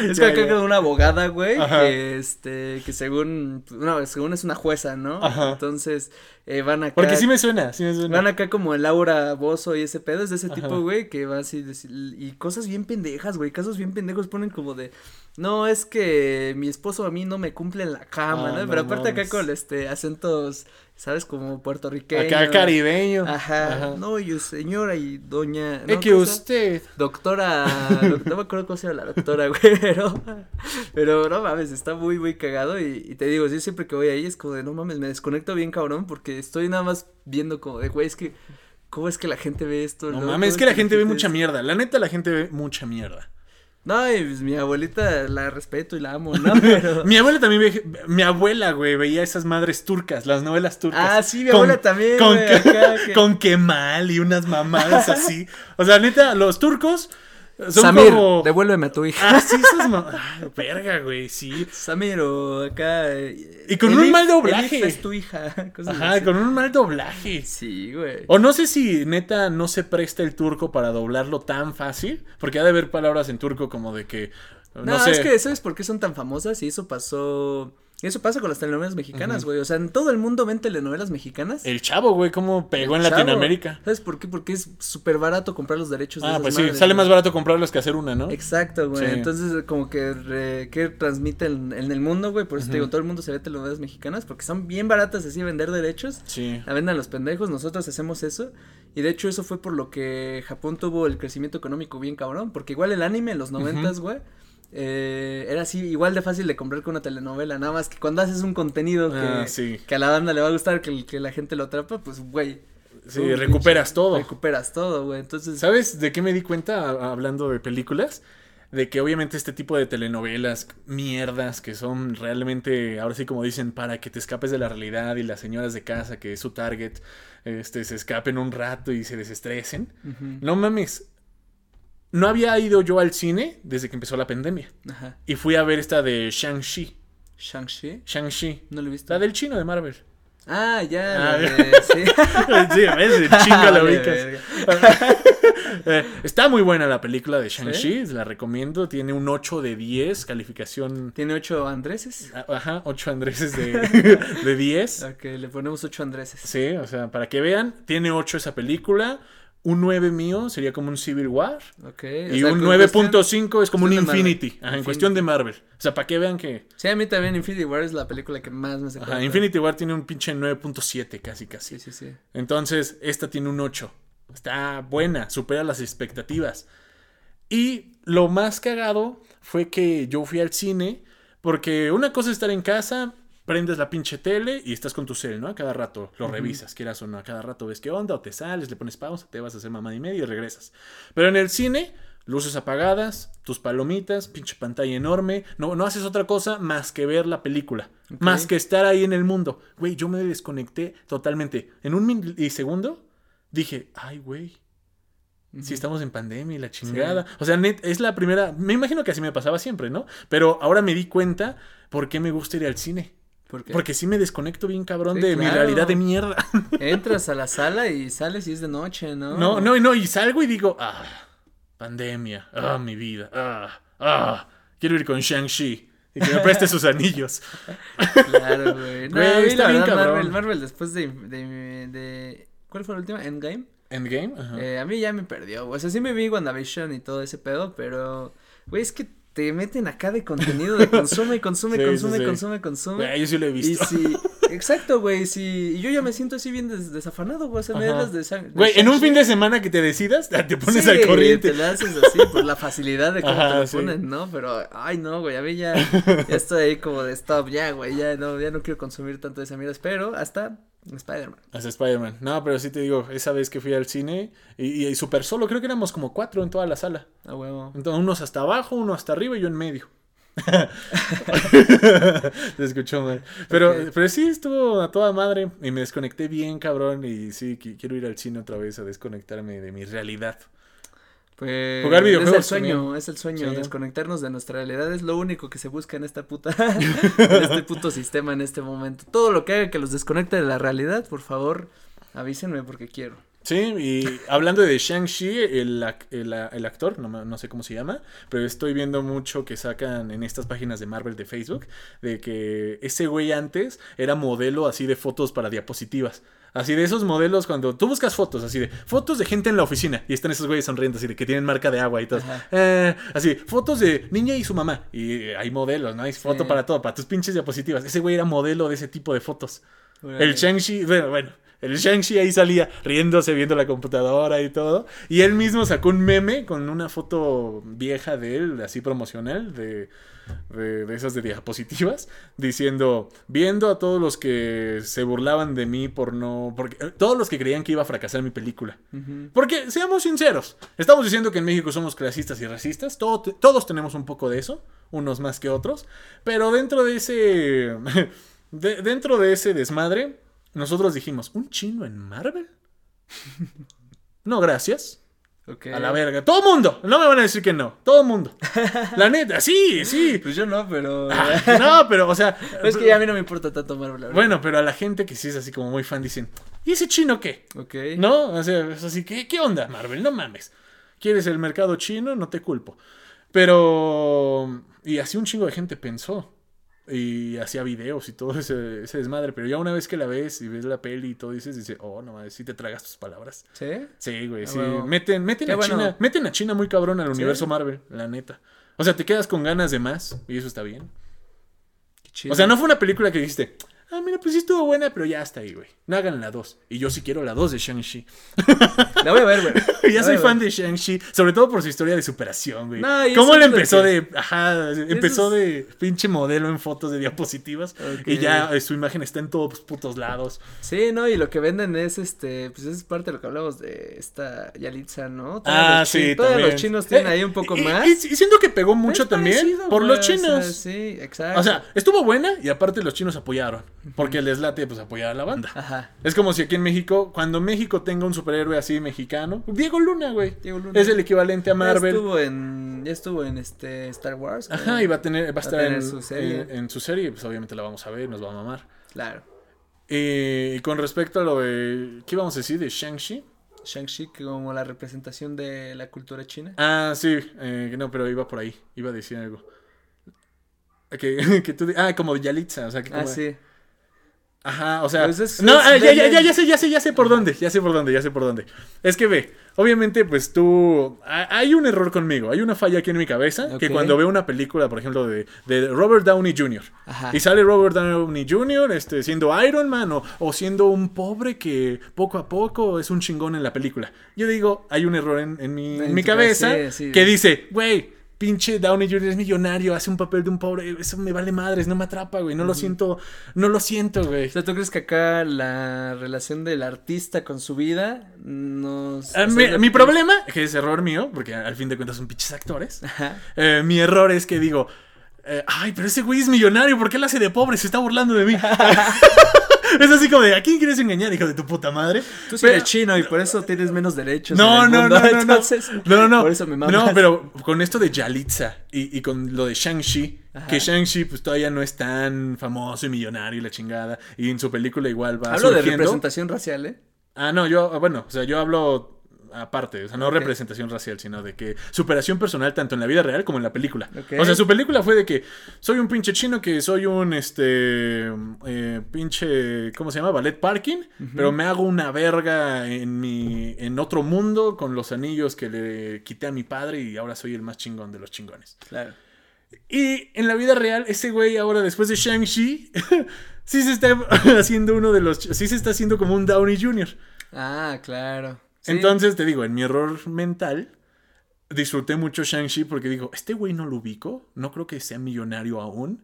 es que acá una abogada, güey, que este, que según, no, según es una jueza, ¿no? Ajá. Entonces, eh, van acá. Porque sí me suena, sí me suena. Van acá como el Laura Bozo y ese pedo, es de ese tipo, güey, que va así, y cosas bien pendejas, güey, casos bien pendejos ponen como de, no, es que mi esposo a mí no me cumple en la cama, ah, ¿no? Pero aparte acá con este acentos, ¿sabes? Como puertorriqueño. Acá caribeño. Ajá. No, yo señora y doña. Es que usted. Doctora, no me acuerdo cómo se llama la doctora, güey, [LAUGHS] pero, pero no mames, está muy, muy cagado y, y te digo, yo siempre que voy ahí es como de, no mames, me desconecto bien cabrón porque estoy nada más viendo como de, güey, es que, ¿cómo es que la gente ve esto? No, mames, es que la gente ve mucha mierda, la neta la gente ve mucha mierda. No, y pues, mi abuelita la respeto y la amo, ¿no? [LAUGHS] mi abuela también ve, mi abuela, güey, veía esas madres turcas, las novelas turcas. Ah, sí, mi abuela también, con, [LAUGHS] con Kemal y unas mamadas así. O sea, neta, los turcos Samir, devuélveme a tu hija. Ah, sí, esas ah, verga, güey, sí. Samir o acá. Y con un mal doblaje. es tu hija. [LAUGHS] Ajá, con un mal doblaje. Sí, güey. O no sé si neta no se presta el turco para doblarlo tan fácil. Porque ha de haber palabras en turco como de que. No, no es que ¿sabes por qué son tan famosas? Y eso pasó eso pasa con las telenovelas mexicanas, güey. O sea, en todo el mundo ven telenovelas mexicanas. El chavo, güey, cómo pegó en Latinoamérica. ¿Sabes por qué? Porque es súper barato comprar los derechos de Ah, pues sí, sale más barato comprarlos que hacer una, ¿no? Exacto, güey. Entonces, como que, que transmite en, el mundo, güey. Por eso te digo, todo el mundo se ve telenovelas mexicanas porque son bien baratas así vender derechos. Sí. La venden a los pendejos, nosotros hacemos eso. Y de hecho, eso fue por lo que Japón tuvo el crecimiento económico bien cabrón. Porque igual el anime en los noventas, güey eh, era así igual de fácil de comprar que una telenovela, nada más que cuando haces un contenido que, ah, que a la banda le va a gustar, que, que la gente lo atrapa, pues güey. Sí, recuperas todo. Recuperas todo, güey. Entonces. ¿Sabes de qué me di cuenta hablando de películas? De que obviamente este tipo de telenovelas, mierdas, que son realmente, ahora sí como dicen, para que te escapes de la realidad y las señoras de casa, que es su target, este, se escapen un rato y se desestresen. No mames, no había ido yo al cine desde que empezó la pandemia. Ajá. Y fui a ver esta de Shang-Chi. ¿Shang-Chi? Shang-Chi. No lo he visto. La del chino de Marvel. Ah, ya. Ah, [LAUGHS] sí. sí, veces chinga la [LAUGHS] ubicas. [LAUGHS] Eh, está muy buena la película de Shang-Chi, la recomiendo. Tiene un 8 de 10 calificación. ¿Tiene 8 andreses? Ah, ajá, 8 andreses de, de 10. Ok, le ponemos 8 andreses. Sí, o sea, para que vean, tiene 8 esa película. Un 9 mío sería como un Civil War. Ok. Y un 9.5 es como un Infinity. Ajá, en cuestión de Marvel. O sea, para que vean que. Sí, a mí también Infinity War es la película que más me Ajá, Infinity War tiene un pinche 9.7 casi, casi. Sí, sí, sí. Entonces, esta tiene un 8. Está buena, supera las expectativas. Y lo más cagado fue que yo fui al cine. Porque una cosa es estar en casa, prendes la pinche tele y estás con tu cel, ¿no? A cada rato lo revisas, quieras o no. A cada rato ves qué onda, o te sales, le pones pausa, te vas a hacer mamá y media y regresas. Pero en el cine, luces apagadas, tus palomitas, pinche pantalla enorme. No, no haces otra cosa más que ver la película. Más que estar ahí en el mundo. Güey, yo me desconecté totalmente. En un milisegundo dije, ay, güey. Si estamos en pandemia y la chingada. O sea, net, es la primera. Me imagino que así me pasaba siempre, ¿no? Pero ahora me di cuenta por qué me gusta ir al cine. Porque sí me desconecto bien cabrón de mi realidad de mierda. Entras a la sala y sales y es de noche, ¿no? No, no, no, y salgo y digo, ah, pandemia, ah, mi vida, ah, ah, quiero ir con Shang-Chi. Y que me preste sus anillos. Claro, güey. [LAUGHS] No, está bien cabrón. Marvel, Marvel después de, de, de, ¿Cuál fue la última? Endgame. Endgame, Ajá. Eh, a mí ya me perdió. O sea, sí me vi WandaVision y todo ese pedo, pero. Güey, es que te meten acá de contenido de consume, [LAUGHS] consume, consume, consume, consume. yo sí lo he visto. Y sí, exacto, güey, sí, y yo ya me siento así bien desafanado, güey, o sea, me das de sangre. Güey, en un fin de semana que te decidas, [LAUGHS] te pones al corriente. te la haces así por la facilidad de cómo te lo ponen, ¿no? Pero, ay, no, güey, a mí ya, [LAUGHS] ya estoy ahí como de stop, ya, güey, ya no, ya no quiero consumir tanto de esa mierda, pero hasta Spider-Man. Hasta Spider-Man. No, pero sí te digo, esa vez que fui al cine y, y, súper solo, creo que éramos como cuatro en toda la sala. Ah, huevo. Entonces, unos hasta abajo, uno hasta arriba y yo en medio. [LAUGHS] Se escuchó mal. Pero, pero sí, estuvo a toda madre y me desconecté bien, cabrón. Y sí, quiero ir al cine otra vez a desconectarme de mi realidad. Pues jugar videojuegos. Es el sueño, es el sueño. Desconectarnos de nuestra realidad es lo único que se busca en esta puta, [LAUGHS] en este puto sistema en este momento. Todo lo que haga que los desconecte de la realidad, por favor, avísenme porque quiero. Sí, y hablando de Shang-Chi, el, el, actor, no, no, sé cómo se llama, pero estoy viendo mucho que sacan en estas páginas de Marvel de Facebook, de que ese güey antes era modelo así de fotos para diapositivas. Así de esos modelos cuando tú buscas fotos, así de fotos de gente en la oficina y están esos güeyes sonriendo, así de que tienen marca de agua y todo. Eh, así, fotos de niña y su mamá. Y hay modelos, ¿no? Hay foto para todo, para tus pinches diapositivas. Ese güey era modelo de ese tipo de fotos. El Shang-Chi, bueno, bueno, el Shang-Chi ahí salía riéndose, viendo la computadora y todo. Y él mismo sacó un meme con una foto vieja de él, así promocional, de, de, esas de diapositivas, diciendo, viendo a todos los que se burlaban de mí por no... Porque, eh, todos los que creían que iba a fracasar mi película. Porque, seamos sinceros, estamos diciendo que en México somos clasistas y racistas, todos tenemos un poco de eso, unos más que otros, pero dentro de ese... [LAUGHS] dentro de ese desmadre nosotros dijimos, ¿un chino en Marvel? [LAUGHS] no, gracias. A la verga. Todo mundo. No me van a decir que no. Todo mundo. [LAUGHS] La neta, sí, sí. Pues yo no, pero. [LAUGHS] Ah, no, pero, o sea. es que a mí no me importa tanto Marvel. Bueno, pero a la gente que sí es así como muy fan dicen, ¿y ese chino qué? Ok. ¿No? O sea, es así, ¿qué, qué onda, Marvel? No mames. ¿Quieres el mercado chino? No te culpo. Pero. Y así un chingo de gente pensó y hacía videos y todo ese, desmadre, pero ya una vez que la ves y ves la peli y todo dices, dice, oh, no mames, sí te tragas tus palabras. ¿Sí? Sí, güey, ah, sí. Meten, meten a China, meten a China muy cabrón al universo Marvel, la neta. O sea, te quedas con ganas de más y eso está bien. Qué chido. O sea, no fue una película que dijiste, Ah, mira, pues sí estuvo buena, pero ya está ahí, güey. No hagan la 2. Y yo sí quiero la 2 de Shang-Chi. [LAUGHS] La voy a ver, güey. [LAUGHS] ya soy fan de Shang-Chi, sobre todo por su historia de superación, güey. ¿Cómo le empezó de. Ajá, empezó de pinche modelo en fotos de diapositivas. Y ya eh, su imagen está en todos putos lados. Sí, no, y lo que venden es este. Pues es parte de lo que hablamos de esta Yalitza, ¿no? ah, sí, Todos los chinos tienen eh, ahí un poco más. Y, siento que pegó mucho también por los chinos. sí, exacto. O sea, estuvo buena y aparte los chinos apoyaron. Porque les late pues apoyar a la banda. Ajá. Es como si aquí en México, cuando México tenga un superhéroe así mexicano, Diego Luna, güey. Diego Luna. Es el equivalente a Marvel. Ya estuvo en, ya estuvo en este Star Wars. Ajá, y va a tener, va a estar en, su serie. En, su serie, pues obviamente la vamos a ver, nos va a mamar. Claro. y con respecto a lo de, ¿qué vamos a decir? De Shang-Chi. Shang-Chi como la representación de la cultura china. Ah, sí, eh, no, pero iba por ahí, iba a decir algo. Que, [LAUGHS] que tú, ah, como Yalitza, o sea, que ah, como, ah, sí. Ajá, o sea. Pues no, ah, ya, ya, ya, ya sé, ya sé, ya sé por dónde. Ya sé por dónde, ya sé por dónde. Es que ve, obviamente, pues tú. Hay un error conmigo, hay una falla aquí en mi cabeza. Que cuando veo una película, por ejemplo, de, de Robert Downey Jr. Y sale Robert Downey Jr. Este, siendo Iron Man o, o, siendo un pobre que poco a poco es un chingón en la película. Yo digo, hay un error en, en mi, en mi cabeza que dice, güey pinche Downey Jr. es millonario, hace un papel de un pobre, eso me vale madres, no me atrapa, güey, no lo siento, no lo siento, güey. O sea, ¿tú crees que acá la relación del artista con su vida nos... Ah, mi, problema, que es error mío, porque al fin de cuentas son pinches actores, eh, mi error es que digo, eh, ay, pero ese güey es millonario, ¿por qué él hace de pobre? Se está burlando de mí. [LAUGHS] [LAUGHS] es así como de, ¿a quién quieres engañar, hijo de tu puta madre? Tú eres chino y por eso tienes menos derechos. No, no, no, no, entonces, no, no, Por eso me No, pero con esto de Yalitza y, y con lo de Shang-Chi, que Shang-Chi pues todavía no es tan famoso y millonario y la chingada. Y en su película igual va Hablo de representación racial, ¿eh? Ah, no, yo, bueno, o sea, yo hablo aparte, o sea, no representación racial, sino de que superación personal tanto en la vida real como en la película. O sea, su película fue de que soy un pinche chino que soy un, este, eh, pinche, ¿cómo se llama? Ballet parking, pero me hago una verga en mi, en otro mundo con los anillos que le quité a mi padre y ahora soy el más chingón de los chingones. Claro. Y en la vida real, ese güey ahora después de Shang-Chi, [LAUGHS] sí se está [LAUGHS] haciendo uno de los, sí se está haciendo como un Downey Jr. Ah, claro. Entonces, te digo, en mi error mental, disfruté mucho Shang-Chi porque digo, este güey no lo ubico, no creo que sea millonario aún,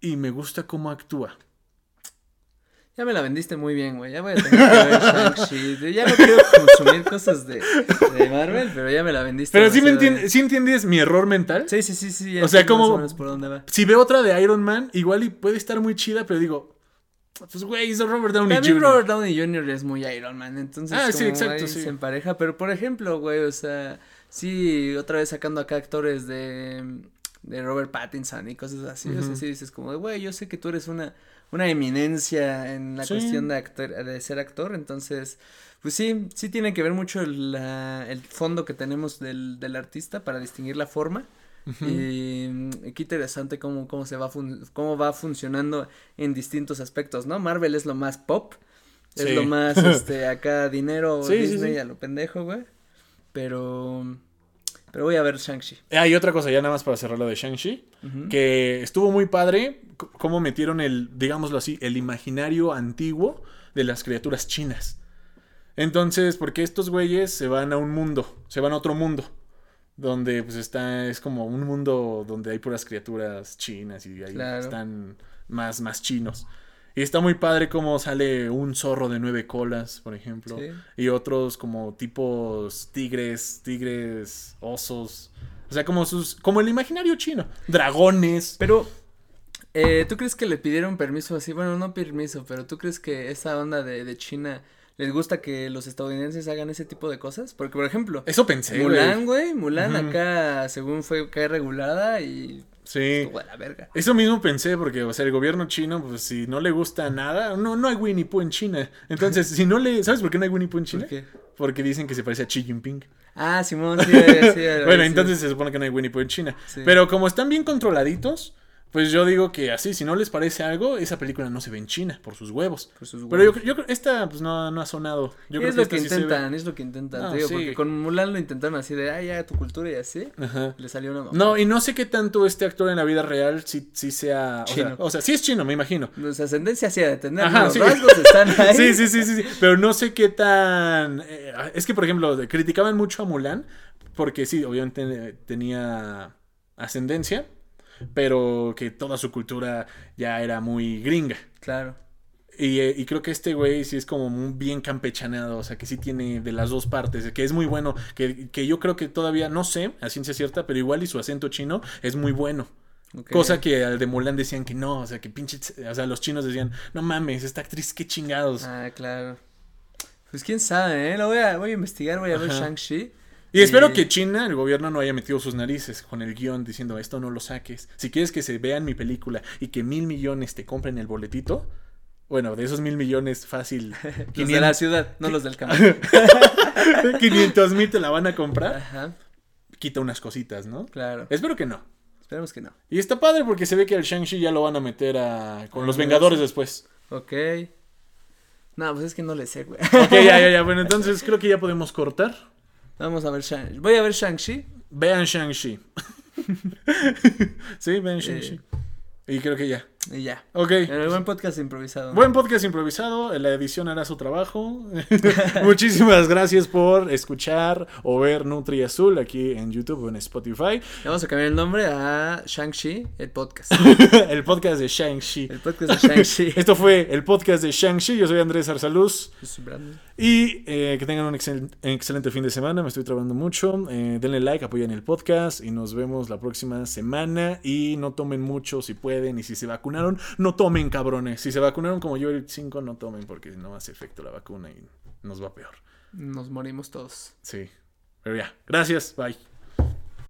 y me gusta cómo actúa. Ya me la vendiste muy bien, güey. Ya voy a tener que ver Shang-Chi. Ya no quiero consumir cosas de, de, Marvel, pero ya me la vendiste. Pero sí, me entiendes, ¿sí entiendes mi error mental. Sí, sí, sí, sí. O sea, como. Si veo otra de Iron Man, igual y puede estar muy chida, pero digo. Pues, güey, hizo Robert Downey Jr. Robert Downey Jr. es muy Iron Man, entonces. Ah, sí, exacto, sí. Se empareja, pero por ejemplo, güey, o sea. Sí, otra vez sacando acá actores de. De Robert Pattinson y cosas así. O sea, sí dices como, güey, yo sé que tú eres una una eminencia en la cuestión de, actor, de ser actor, entonces, pues sí, sí tiene que ver mucho el fondo que tenemos del, del, artista para distinguir la forma. Y, qué interesante cómo, cómo se va cómo va funcionando en distintos aspectos, ¿no? Marvel es lo más pop, es lo más [LAUGHS] este acá dinero Disney a lo pendejo, güey. Pero pero voy a ver Shang-Chi. Hay otra cosa ya nada más para cerrar lo de Shang-Chi. Que estuvo muy padre cómo metieron el, digámoslo así, el imaginario antiguo de las criaturas chinas. Entonces, porque estos güeyes se van a un mundo, se van a otro mundo. Donde pues está, es como un mundo donde hay puras criaturas chinas y ahí están más, más chinos. Y está muy padre cómo sale un zorro de nueve colas, por ejemplo. Y otros como tipos tigres, tigres, osos. O sea, como sus. como el imaginario chino. Dragones. Pero. Eh, ¿Tú crees que le pidieron permiso así? Bueno, no permiso, pero ¿tú crees que esa onda de, de China les gusta que los estadounidenses hagan ese tipo de cosas? Porque, por ejemplo. Eso pensé, Mulan, güey. Mulan acá, según fue acá regulada y Sí. Eso mismo pensé, porque, o sea, el gobierno chino, pues si no le gusta nada, no, no hay Winnie Pooh en China. Entonces, si no le. ¿Sabes por qué no hay Winnie Pooh en China? Porque dicen que se parece a Xi Jinping. Ah, Simón, sí, sí, [LAUGHS] Bueno, entonces se supone que no hay Winnie Pooh en China. Pero como están bien controladitos, pues yo digo que así, si no les parece algo, esa película no se ve en China por sus huevos. Pero yo, creo esta pues no, no ha sonado. Yo es, lo que intentan, es lo que intentan, porque con Mulan lo intentaron así de, ah, ya, tu cultura y así. Ajá. Le salió una No, y no sé qué tanto este actor en la vida real sí, sí sea. Chino. O sea, sí es chino, me imagino. Pues ascendencia sí de tener. Ajá, los rasgos están [LAUGHS] ahí. Sí, sí, sí, sí, sí. Pero no sé qué tan. Eh, es que, por ejemplo, criticaban mucho a Mulan, porque sí, obviamente tenía ascendencia pero que toda su cultura ya era muy gringa. Claro. Y, eh, y, creo que este güey sí es como muy bien campechaneado, o sea, que sí tiene de las dos partes, que es muy bueno, que, que yo creo que todavía, no sé, a ciencia cierta, pero igual y su acento chino es muy bueno. Cosa que al de Mulan decían que no, o sea, que pinche, o sea, los chinos decían, no mames, esta actriz, qué chingados. Ah, claro. Pues quién sabe, ¿eh? Lo voy a, voy a investigar, voy a ver Shang-Chi. Y espero que China, el gobierno, no haya metido sus narices con el guion diciendo esto no lo saques. Si quieres que se vea en mi película y que mil millones te compren el boletito, bueno, de esos mil millones fácil. [LAUGHS] los de la ciudad, no los del [LAUGHS] campo. [LAUGHS] 500 mil te la van a comprar. Ajá. Quita unas cositas, ¿no? Claro. Espero que no. Esperemos que no. Y está padre porque se ve que al Shang-Chi ya lo van a meter a... con los Vengadores después. Ok. No, pues es que no le sé, güey. Ok, ya, ya, ya. Bueno, entonces creo que ya podemos cortar. Vamos a ver Shang Voy a ver Shang-Chi. Vean Shang-Chi. [LAUGHS] sí, vean Shang-Chi. Eh, y creo que ya. Y ya. Ok. El buen podcast improvisado. Buen podcast improvisado. La edición hará su trabajo. [LAUGHS] Muchísimas gracias por escuchar o ver Nutri Azul aquí en YouTube o en Spotify. vamos a cambiar el nombre a Shang-Chi, el podcast. [LAUGHS] el podcast de Shang-Chi. El podcast de Shang-Chi. Esto fue el podcast de Shang-Chi. Yo soy Andrés Arsaluz. Yo soy Brandon. Y eh, que tengan un excelente fin de semana. Me estoy trabajando mucho. Eh, denle like, apoyen el podcast. Y nos vemos la próxima semana. Y no tomen mucho si pueden. Y si se vacunan no tomen, cabrones. Si se vacunaron como yo el 5, no tomen porque no hace efecto la vacuna y nos va peor. Nos morimos todos. Sí. Pero ya. Gracias. Bye.